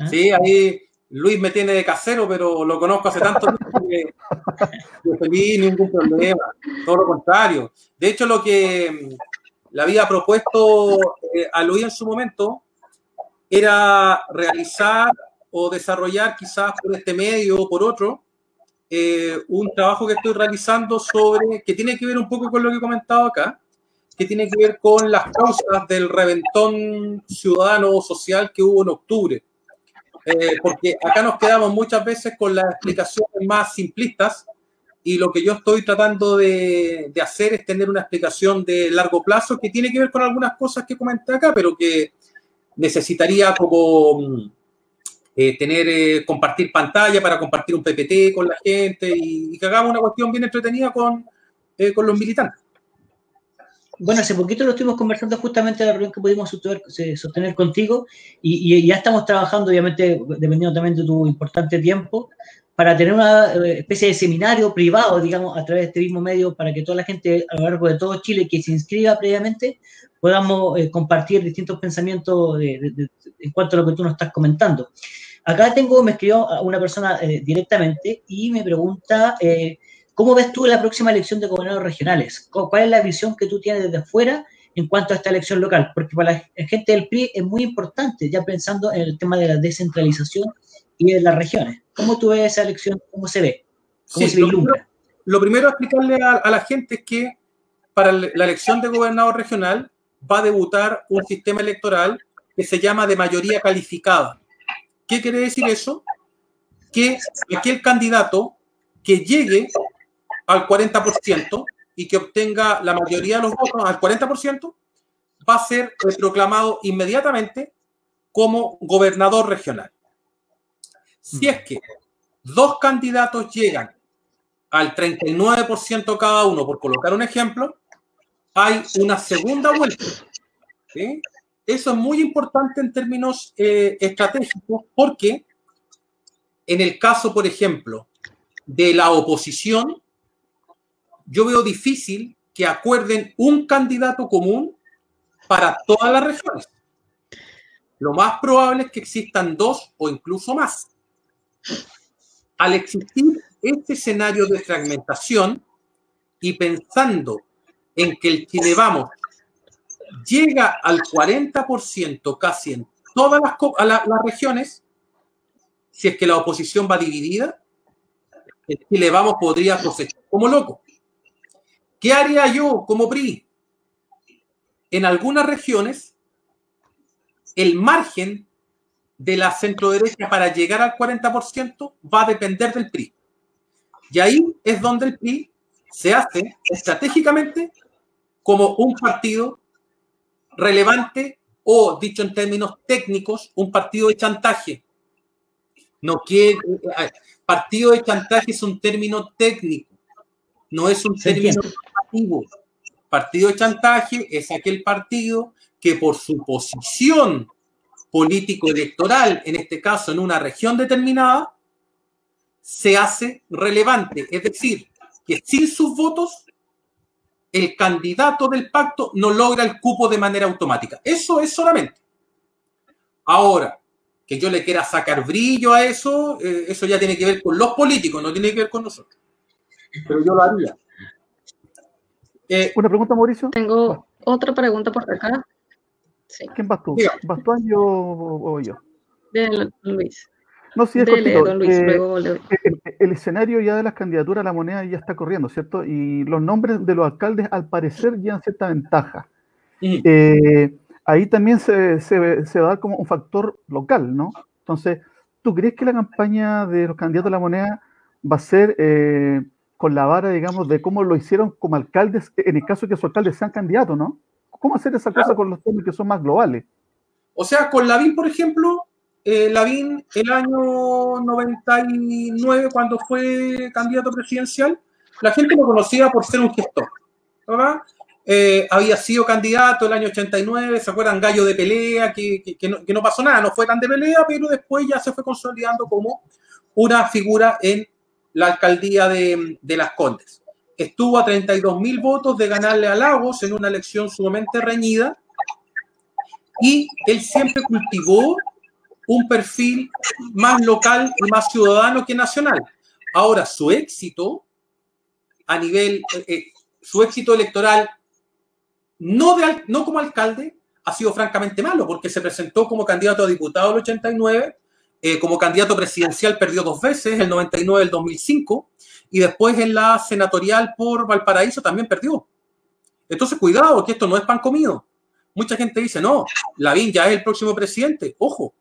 ¿Ah? Sí, ahí Luis me tiene de casero, pero lo conozco hace tanto tiempo que no feliz, ningún problema. Todo lo contrario. De hecho, lo que mm, le había propuesto eh, a Luis en su momento era realizar o desarrollar quizás por este medio o por otro eh, un trabajo que estoy realizando sobre, que tiene que ver un poco con lo que he comentado acá, que tiene que ver con las causas del reventón ciudadano o social que hubo en octubre. Eh, porque acá nos quedamos muchas veces con las explicaciones más simplistas y lo que yo estoy tratando de, de, hacer es tener una explicación de largo plazo que tiene que ver con algunas cosas que comenté acá, pero que necesitaría como eh, tener, eh, compartir pantalla para compartir un PPT con la gente y, que hagamos una cuestión bien entretenida con, eh, con los militantes. Bueno, hace poquito lo estuvimos conversando justamente la reunión que pudimos sostener, contigo y, ya estamos trabajando, obviamente, dependiendo también de tu importante tiempo, para tener una especie de seminario privado, digamos, a través de este mismo medio, para que toda la gente a lo largo de todo Chile que se inscriba previamente podamos compartir distintos pensamientos en cuanto a lo que tú nos estás comentando. Acá tengo, me escribió una persona eh, directamente y me pregunta, eh, ¿cómo ves tú la próxima elección de gobernadores regionales? ¿Cuál es la visión que tú tienes desde afuera en cuanto a esta elección local? Porque para la gente del PRI es muy importante, ya pensando en el tema de la descentralización y de las regiones. ¿Cómo tú ves esa elección? ¿Cómo se ve? ¿Cómo sí, se vislumbra? Lo, lo primero a explicarle a, a la gente es que para la elección de gobernador regional va a debutar un sistema electoral que se llama de mayoría calificada. ¿Qué quiere decir eso? Que aquel candidato que llegue al 40% y que obtenga la mayoría de los votos al 40%, va a ser proclamado inmediatamente como gobernador regional. Si es que dos candidatos llegan al 39% cada uno, por colocar un ejemplo, hay una segunda vuelta. ¿sí? Eso es muy importante en términos eh, estratégicos porque en el caso, por ejemplo, de la oposición, yo veo difícil que acuerden un candidato común para todas las regiones. Lo más probable es que existan dos o incluso más. Al existir este escenario de fragmentación y pensando en que el Chile Vamos llega al 40% casi en todas las, la, las, regiones, si es que la oposición va dividida, el Chile Vamos podría cosechar como loco. ¿Qué haría yo como PRI? En algunas regiones, el margen de la centro derecha para llegar al 40% va a depender del PRI. Y ahí es donde el PRI se hace estratégicamente como un partido relevante o, dicho en términos técnicos, un partido de chantaje. No quiere, eh, partido de chantaje es un término técnico, no es un término normativo. Partido de chantaje es aquel partido que por su posición político-electoral, en este caso en una región determinada, se hace relevante. Es decir, que sin sus votos el candidato del pacto no logra el cupo de manera automática. Eso es solamente. Ahora, que yo le quiera sacar brillo a eso, eh, eso ya tiene que ver con los políticos, no tiene que ver con nosotros. Pero yo lo haría. Eh, Una pregunta, Mauricio. Tengo otra pregunta por acá. Sí. ¿Quién vas tú? ¿Vas tú yo o, yo? De Luis. No, sí, es Dele, don Luis, eh, luego le... el, el, escenario ya de las candidaturas a la moneda ya está corriendo, ¿cierto? Y los nombres de los alcaldes, al parecer, llevan cierta ventaja. Sí. Eh, ahí también se, se, se, va a dar como un factor local, ¿no? Entonces, ¿tú crees que la campaña de los candidatos a la moneda va a ser eh, con la vara, digamos, de cómo lo hicieron como alcaldes, en el caso de que sus alcaldes sean candidatos, ¿no? ¿Cómo hacer esa claro. cosa con los temas que son más globales? O sea, con Lavín, por ejemplo, eh, Lavín el año 99, cuando fue candidato presidencial, la gente lo conocía por ser un gestor, eh, había sido candidato el año 89, ¿se acuerdan? Gallo de pelea, que, no, pasó nada, no fue tan de pelea, pero después ya se fue consolidando como una figura en la alcaldía de, de Las Condes. Estuvo a 32 mil votos de ganarle a Lagos en una elección sumamente reñida y él siempre cultivó un perfil más local y más ciudadano que nacional. Ahora, su éxito a nivel, eh, eh, su éxito electoral, no, de, no como alcalde, ha sido francamente malo, porque se presentó como candidato a diputado el 89, eh, como candidato presidencial perdió dos veces, el 99 y el 2005, y después en la senatorial por Valparaíso también perdió. Entonces, cuidado, que esto no es pan comido. Mucha gente dice, no, Lavín ya es el próximo presidente. Ojo,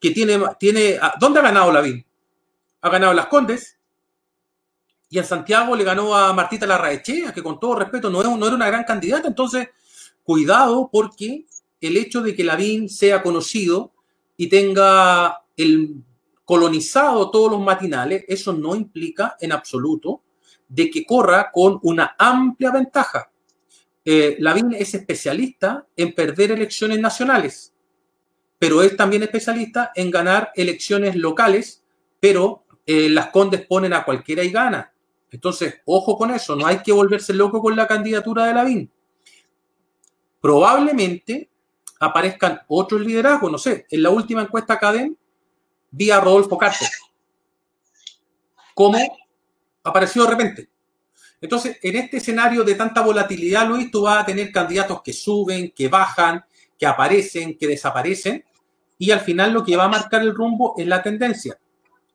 que tiene, tiene, ¿dónde ha ganado Lavín? Ha ganado Las Condes, y en Santiago le ganó a Martita Larraechea, que con todo respeto no, no era una gran candidata. Entonces, cuidado porque el hecho de que Lavín sea conocido y tenga el colonizado todos los matinales, eso no implica en absoluto de que corra con una amplia ventaja. Eh, Lavín es especialista en perder elecciones nacionales, pero es también especialista en ganar elecciones locales, pero eh, las condes ponen a cualquiera y gana. Entonces, ojo con eso, no hay que volverse loco con la candidatura de Lavín. Probablemente aparezcan otros liderazgos, no sé, en la última encuesta Cadem vi a Rodolfo Cárcel. ¿Cómo apareció de repente? Entonces, en este escenario de tanta volatilidad, Luis, tú vas a tener candidatos que suben, que bajan, que aparecen, que desaparecen, y al final lo que va a marcar el rumbo es la tendencia.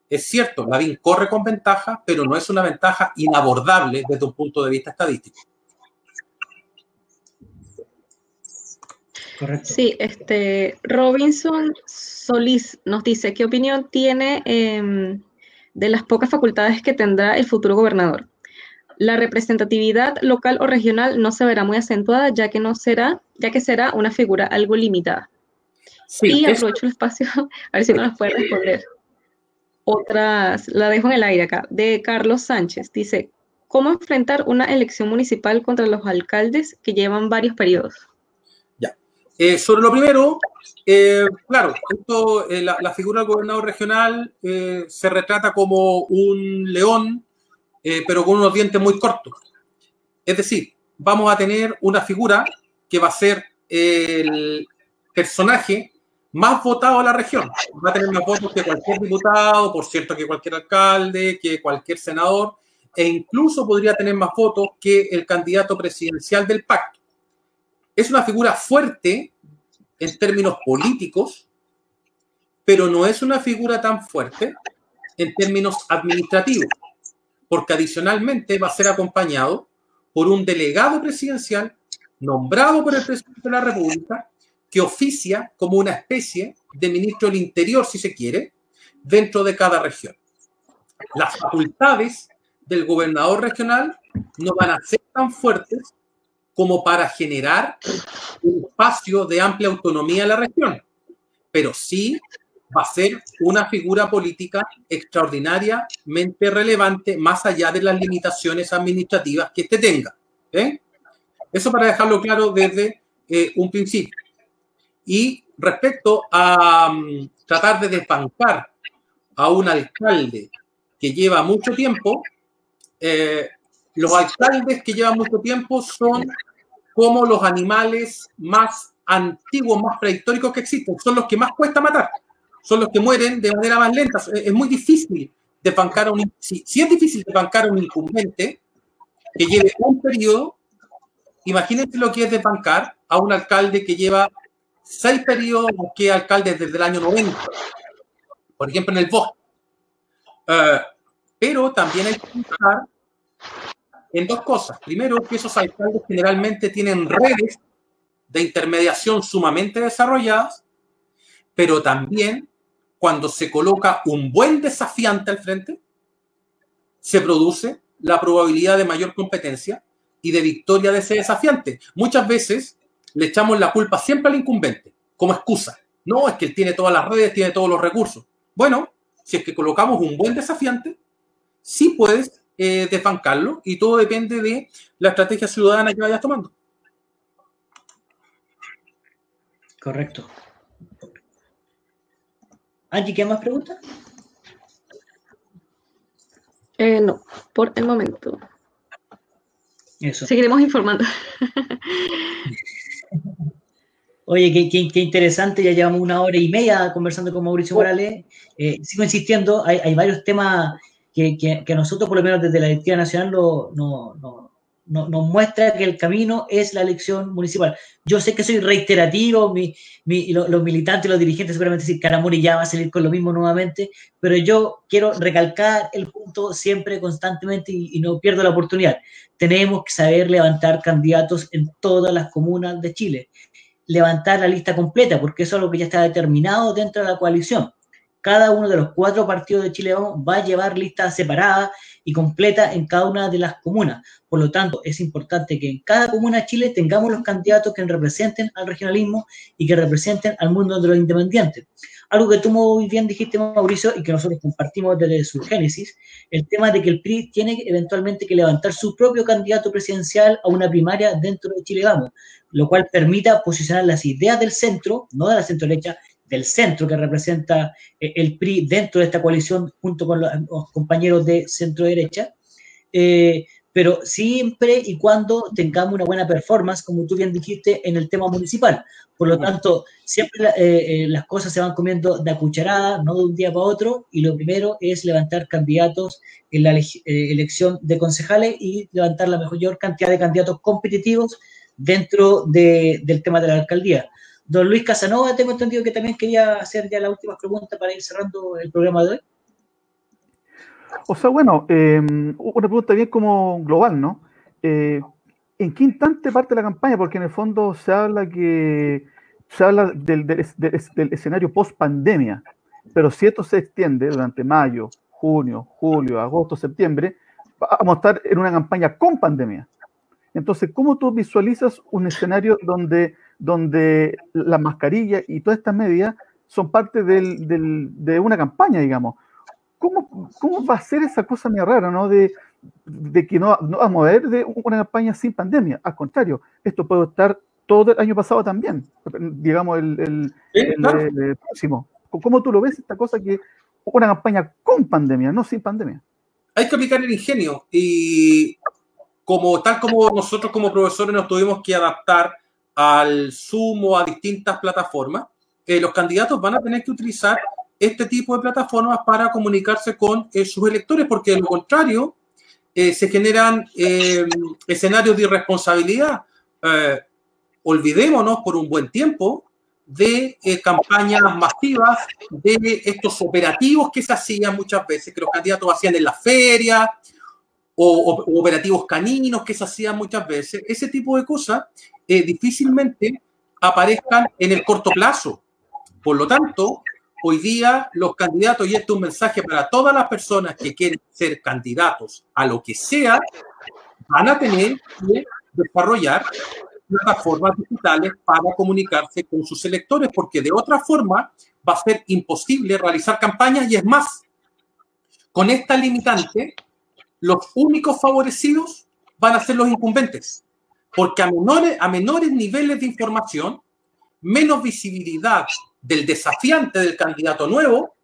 Es cierto, Lavín corre con ventaja, pero no es una ventaja inabordable desde un punto de vista estadístico. Correcto. Sí, este Robinson Solís nos dice, ¿qué opinión tiene em, de las pocas facultades que tendrá el futuro gobernador? La representatividad local o regional no se verá muy acentuada, ya que no será, ya que será una figura algo limitada. Sí, y aprovecho el espacio, a ver si no nos puede responder otras, la dejo en el aire acá, de Carlos Sánchez. Dice, ¿cómo enfrentar una elección municipal contra los alcaldes que llevan varios periodos? Ya. Eh, sobre lo primero, eh, claro, esto, eh, la, figura del gobernador regional se retrata como un león, pero con unos dientes muy cortos. Es decir, vamos a tener una figura que va a ser el personaje más votado a la región. Va a tener más votos que cualquier diputado, por cierto, que cualquier alcalde, que cualquier senador, e incluso podría tener más votos que el candidato presidencial del pacto. Es una figura fuerte en términos políticos, pero no es una figura tan fuerte en términos administrativos, porque adicionalmente va a ser acompañado por un delegado presidencial nombrado por el presidente de la República que oficia como una especie de ministro del Interior, si se quiere, dentro de cada región. Las facultades del gobernador regional no van a ser tan fuertes como para generar un espacio de amplia autonomía en la región, pero sí va a ser una figura política extraordinariamente relevante más allá de las limitaciones administrativas que éste tenga. ¿eh? Eso para dejarlo claro desde eh, un principio. Y respecto a mm, tratar de desbancar a un alcalde que lleva mucho tiempo, eh, los alcaldes que llevan mucho tiempo son como los animales más antiguos, más prehistóricos que existen, son los que más cuesta matar, son los que mueren de manera más lenta. Es muy difícil desbancar a un, si, es difícil desbancar a un incumbente que lleve un periodo, imagínense lo que es desbancar a un alcalde que lleva seis periodos que alcaldes desde el año 90, por ejemplo en el bosque. Eh, pero también hay que pensar en dos cosas. Primero, que esos alcaldes generalmente tienen redes de intermediación sumamente desarrolladas, pero también cuando se coloca un buen desafiante al frente, se produce la probabilidad de mayor competencia y de victoria de ese desafiante. Muchas veces le echamos la culpa siempre al incumbente, como excusa. No, es que él tiene todas las redes, tiene todos los recursos. Bueno, si es que colocamos un buen desafiante, sí puedes eh, desbancarlo y todo depende de la estrategia ciudadana que vayas tomando. Correcto. Angie, ¿qué más preguntas? Eh, no, por el momento. Seguiremos informando. Oye, qué, qué, interesante, ya llevamos una hora y media conversando con Mauricio Morales. Eh, sigo insistiendo, hay, hay varios temas que, que, que, nosotros, por lo menos desde la Directiva Nacional, no, no, no, nos muestra que el camino es la elección municipal. Yo sé que soy reiterativo, mi, los, militantes y los dirigentes seguramente dicen Caramuri ya va a salir con lo mismo nuevamente, pero yo quiero recalcar el punto siempre, constantemente, y, y no pierdo la oportunidad. Tenemos que saber levantar candidatos en todas las comunas de Chile, levantar la lista completa, porque eso es lo que ya está determinado dentro de la coalición. Cada uno de los cuatro partidos de Chile Vamos va a llevar listas separadas y completa en cada una de las comunas. Por lo tanto, es importante que en cada comuna de Chile tengamos los candidatos que representen al regionalismo y que representen al mundo de los independientes. Algo que tú muy bien dijiste, Mauricio, y que nosotros compartimos desde su génesis, el tema de que el PRI tiene eventualmente que levantar su propio candidato presidencial a una primaria dentro de Chile Vamos, lo cual permita posicionar las ideas del centro, no de la centro derecha, del centro que representa eh, el PRI dentro de esta coalición junto con los, compañeros de centro derecha, eh, pero siempre y cuando tengamos una buena performance, como tú bien dijiste, en el tema municipal. Por lo tanto, siempre eh, las cosas se van comiendo de cucharada, no de un día para otro, y lo primero es levantar candidatos en la elección de concejales y levantar la mayor cantidad de candidatos competitivos dentro de, del tema de la alcaldía. Don Luis Casanova, tengo entendido que también quería hacer ya la última pregunta para ir cerrando el programa de hoy. O sea, bueno, eh, una pregunta bien como global, ¿no? Eh, ¿En qué instante parte la campaña? Porque en el fondo se habla que se habla del, del, escenario post pandemia, pero si esto se extiende durante mayo, junio, julio, agosto, septiembre, vamos a estar en una campaña con pandemia. Entonces, ¿cómo tú visualizas un escenario donde donde la mascarilla y todas estas medidas son parte del, del, de una campaña, digamos. ¿Cómo, ¿Cómo, va a ser esa cosa muy rara, ¿no? De, de que no, no, vamos a ver de una campaña sin pandemia. Al contrario, esto puede estar todo el año pasado también, digamos, el, el, Sí, el- claro. el próximo. ¿Cómo tú lo ves esta cosa que una campaña con pandemia, no sin pandemia? hay que aplicar el ingenio y como tal como nosotros como profesores nos tuvimos que adaptar al Zoom o a distintas plataformas, eh, los candidatos van a tener que utilizar este tipo de plataformas para comunicarse con eh, sus electores, porque de lo contrario eh, se generan eh, escenarios de irresponsabilidad. Eh, olvidémonos por un buen tiempo de eh, campañas masivas, de estos operativos que se hacían muchas veces, que los candidatos hacían en las ferias, o, o- operativos caninos que se hacían muchas veces. Ese tipo de cosas eh, difícilmente aparezcan en el corto plazo. Por lo tanto, hoy día los candidatos, y esto es un mensaje para todas las personas que quieren ser candidatos a lo que sea, van a tener que desarrollar plataformas digitales para comunicarse con sus electores, porque de otra forma va a ser imposible realizar campañas y es más, con esta limitante, los únicos favorecidos van a ser los incumbentes, porque a menores, niveles de información, menos visibilidad del desafiante del candidato nuevo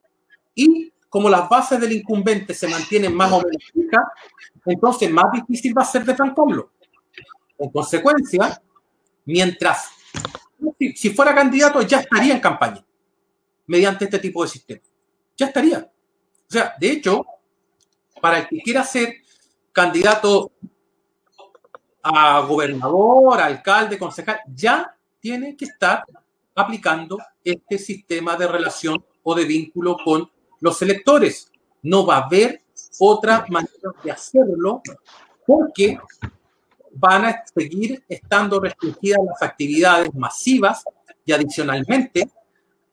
y como las bases del incumbente se mantienen más o menos fijas, entonces más difícil va a ser defrancarlo. En consecuencia, mientras si fuera candidato ya estaría en campaña mediante este tipo de sistema. Ya estaría. O sea, de hecho, para el que quiera ser candidato a gobernador, alcalde, concejal, ya tiene que estar aplicando este sistema de relación o de vínculo con los electores. No va a haber otra manera de hacerlo porque van a seguir estando restringidas las actividades masivas y adicionalmente,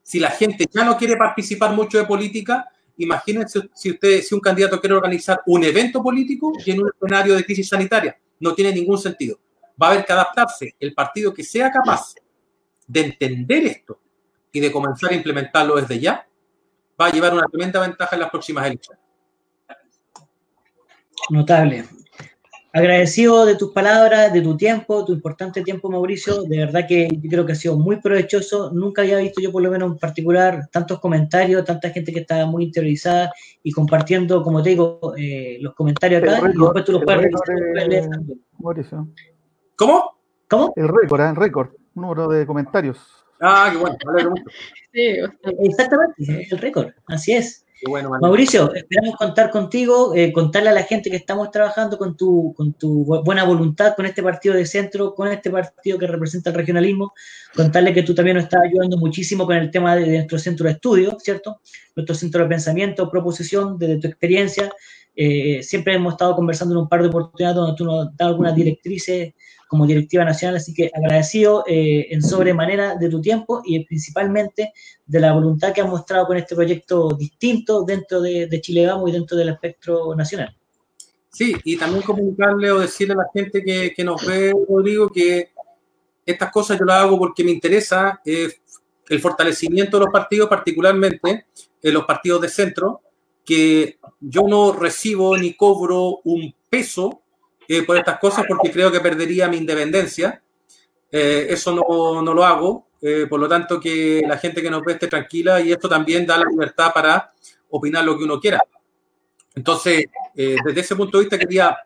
si la gente ya no quiere participar mucho de política, imagínense si usted, si un candidato quiere organizar un evento político y en un escenario de crisis sanitaria, no tiene ningún sentido. Va a haber que adaptarse. El partido que sea capaz de entender esto y de comenzar a implementarlo desde ya, va a llevar una tremenda ventaja en las próximas elecciones. Notable. Agradecido de tus palabras, de tu tiempo, tu importante tiempo, Mauricio. De verdad que yo creo que ha sido muy provechoso. Nunca había visto yo, por lo menos en particular, tantos comentarios, tanta gente que estaba muy interiorizada y compartiendo, como te digo, eh, los comentarios acá. y después tú los puedes leer también. Mauricio. ¿Cómo? ¿Cómo? El récord, ¿eh? el récord, número de comentarios. Ah, qué bueno, mucho. Sí, Exactamente, el récord, así es. Bueno. Mauricio, esperamos contar contigo, eh, contarle a la gente que estamos trabajando con tu, con tu bu- buena voluntad, con este partido de centro, con este partido que representa el regionalismo, contarle que tú también nos estás ayudando muchísimo con el tema de nuestro centro de estudio, ¿cierto? Nuestro centro de pensamiento, proposición, desde tu experiencia. Eh, siempre hemos estado conversando en un par de oportunidades donde tú nos das algunas directrices como directiva nacional, así que agradecido eh, en sobremanera de tu tiempo y principalmente de la voluntad que has mostrado con este proyecto distinto dentro de, de Chile Vamos y dentro del espectro nacional. Sí, y también comunicarle o decirle a la gente que, que nos ve, Rodrigo, que estas cosas yo las hago porque me interesa eh, el fortalecimiento de los partidos, particularmente en los partidos de centro, que yo no recibo ni cobro un peso eh, por estas cosas porque creo que perdería mi independencia. Eh, eso no, no lo hago, eh, por lo tanto que la gente que nos ve esté tranquila y esto también da la libertad para opinar lo que uno quiera. Entonces, desde ese punto de vista quería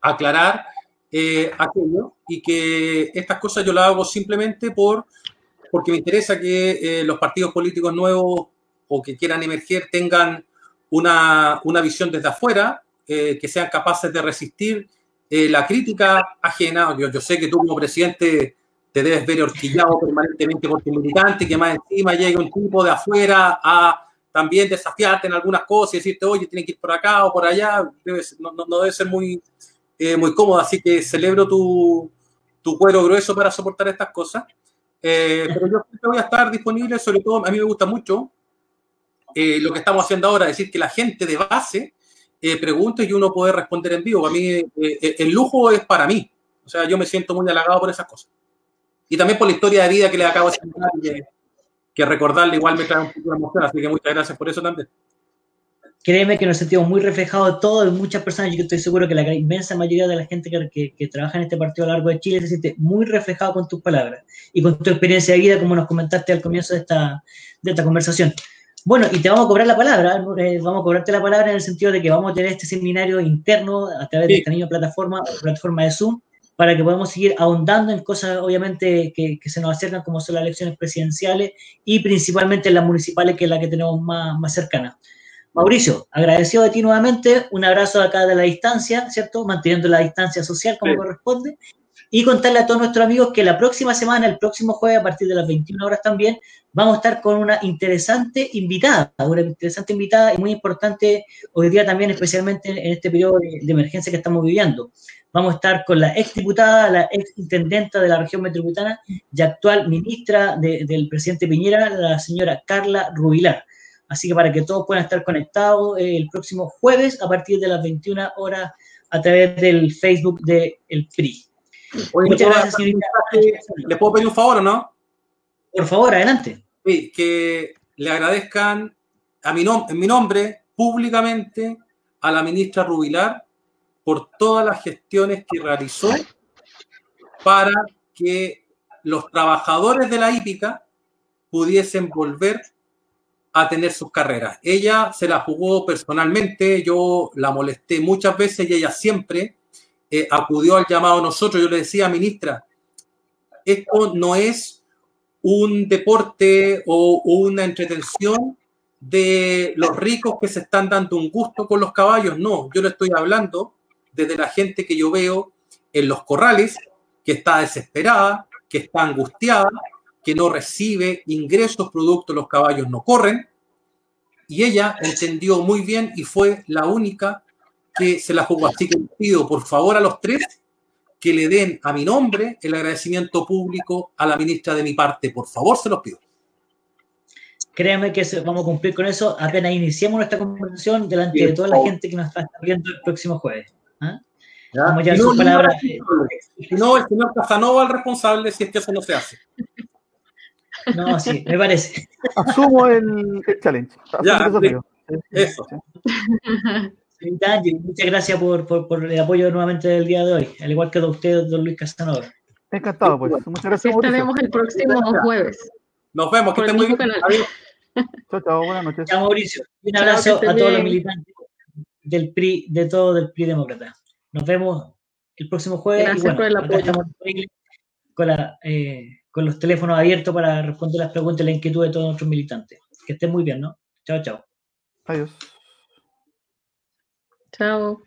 aclarar aquello y que estas cosas yo las hago simplemente por, porque me interesa que los partidos políticos nuevos o que quieran emerger tengan una, una visión desde afuera, eh, que sean capaces de resistir eh, la crítica ajena. Yo, yo sé que tú como presidente te debes ver horquillado permanentemente por tu militante, que más encima llegue un tipo de afuera a también desafiarte en algunas cosas y decirte, oye, tiene que ir por acá o por allá, debe ser- no, no- no debe ser muy, eh, muy cómodo. Así que celebro tu, tu cuero grueso para soportar estas cosas. Eh, pero yo siempre voy a estar disponible, sobre todo, a mí me gusta mucho eh, lo que estamos haciendo ahora, decir que la gente de base eh, pregunte y uno puede responder en vivo. Para mí, eh, eh, el lujo es para mí. O sea, yo me siento muy halagado por esas cosas. Y también por la historia de vida que les acabo de que, recordarle igual me trae un poco de emoción. Así que muchas gracias por eso también. Créeme que nos sentimos muy reflejados todos, muchas personas, yo estoy seguro que la inmensa mayoría de la gente que, que- que trabaja en este partido a lo largo de Chile se siente muy reflejado con tus palabras y con tu experiencia de vida, como nos comentaste al comienzo de esta, de esta conversación. Bueno, y te vamos a cobrar la palabra, eh, vamos a cobrarte la palabra en el sentido de que vamos a tener este seminario interno a través de esta misma plataforma, plataforma de Zoom, para que podamos seguir ahondando en cosas, obviamente, que, que se nos acercan, como son las elecciones presidenciales y principalmente en las municipales, que es la que tenemos más, más cercana. Mauricio, agradecido de ti nuevamente, un abrazo acá de la distancia, ¿cierto? Manteniendo la distancia social como Sí. corresponde. Y contarle a todos nuestros amigos que la próxima semana, el próximo jueves, a partir de las 21 horas también, vamos a estar con una interesante invitada, una interesante invitada y muy importante hoy día también, especialmente en este periodo de, de emergencia que estamos viviendo. Vamos a estar con la ex diputada, la ex intendenta de la región metropolitana y actual ministra de- del presidente Piñera, la señora Carla Rubilar. Así que para que todos puedan estar conectados eh, el próximo jueves a partir de las 21 horas a través del Facebook del el PRI. Oye, Muchas ¿le puedo gracias, señorita. mensaje? ¿Le puedo pedir un favor o no? Por favor, adelante. Sí, que le agradezcan a mi nom- en mi nombre públicamente a la ministra Rubilar por todas las gestiones que realizó para que los trabajadores de la hípica pudiesen volver a tener sus carreras. Ella se la jugó personalmente, yo la molesté muchas veces y ella siempre eh, acudió al llamado a nosotros. Yo le decía, ministra, esto no es un deporte o una entretención de los ricos que se están dando un gusto con los caballos. No, yo le estoy hablando desde la gente que yo veo en los corrales, que está desesperada, que está angustiada, que no recibe ingresos producto los caballos no corren. Y ella entendió muy bien y fue la única que se la jugó. Así que pido por favor a los tres que le den a mi nombre el agradecimiento público a la ministra de mi parte. Por favor, se los pido. Créanme que vamos a cumplir con eso apenas iniciemos nuestra conversación delante de toda la gente que nos está viendo el próximo jueves. ¿ah? Vamos ya Si sus no, palabras. Si no, el señor Casanova es el responsable si es que eso no se hace. No, sí, me parece. Asumo el, el challenge. Asumo Ya, el desafío. Sí, sí, eso. Muchas gracias por, por, por, el apoyo nuevamente del día de hoy, al igual que a usted, don Luis Casanova. Encantado, pues. Muchas gracias. Estaremos el próximo jueves. Nos vemos, que estén muy bien. Chao, chao, buenas noches. Chao, Mauricio. Un abrazo a todos los militantes del PRI, de todo del PRI Demócrata. Nos vemos el próximo jueves. Gracias y bueno, por el apoyo. Con, la, eh, con los teléfonos abiertos para responder las preguntas y la inquietud de todos nuestros militantes. Que estén muy bien, ¿no? Chao, chao. Adiós. Chao.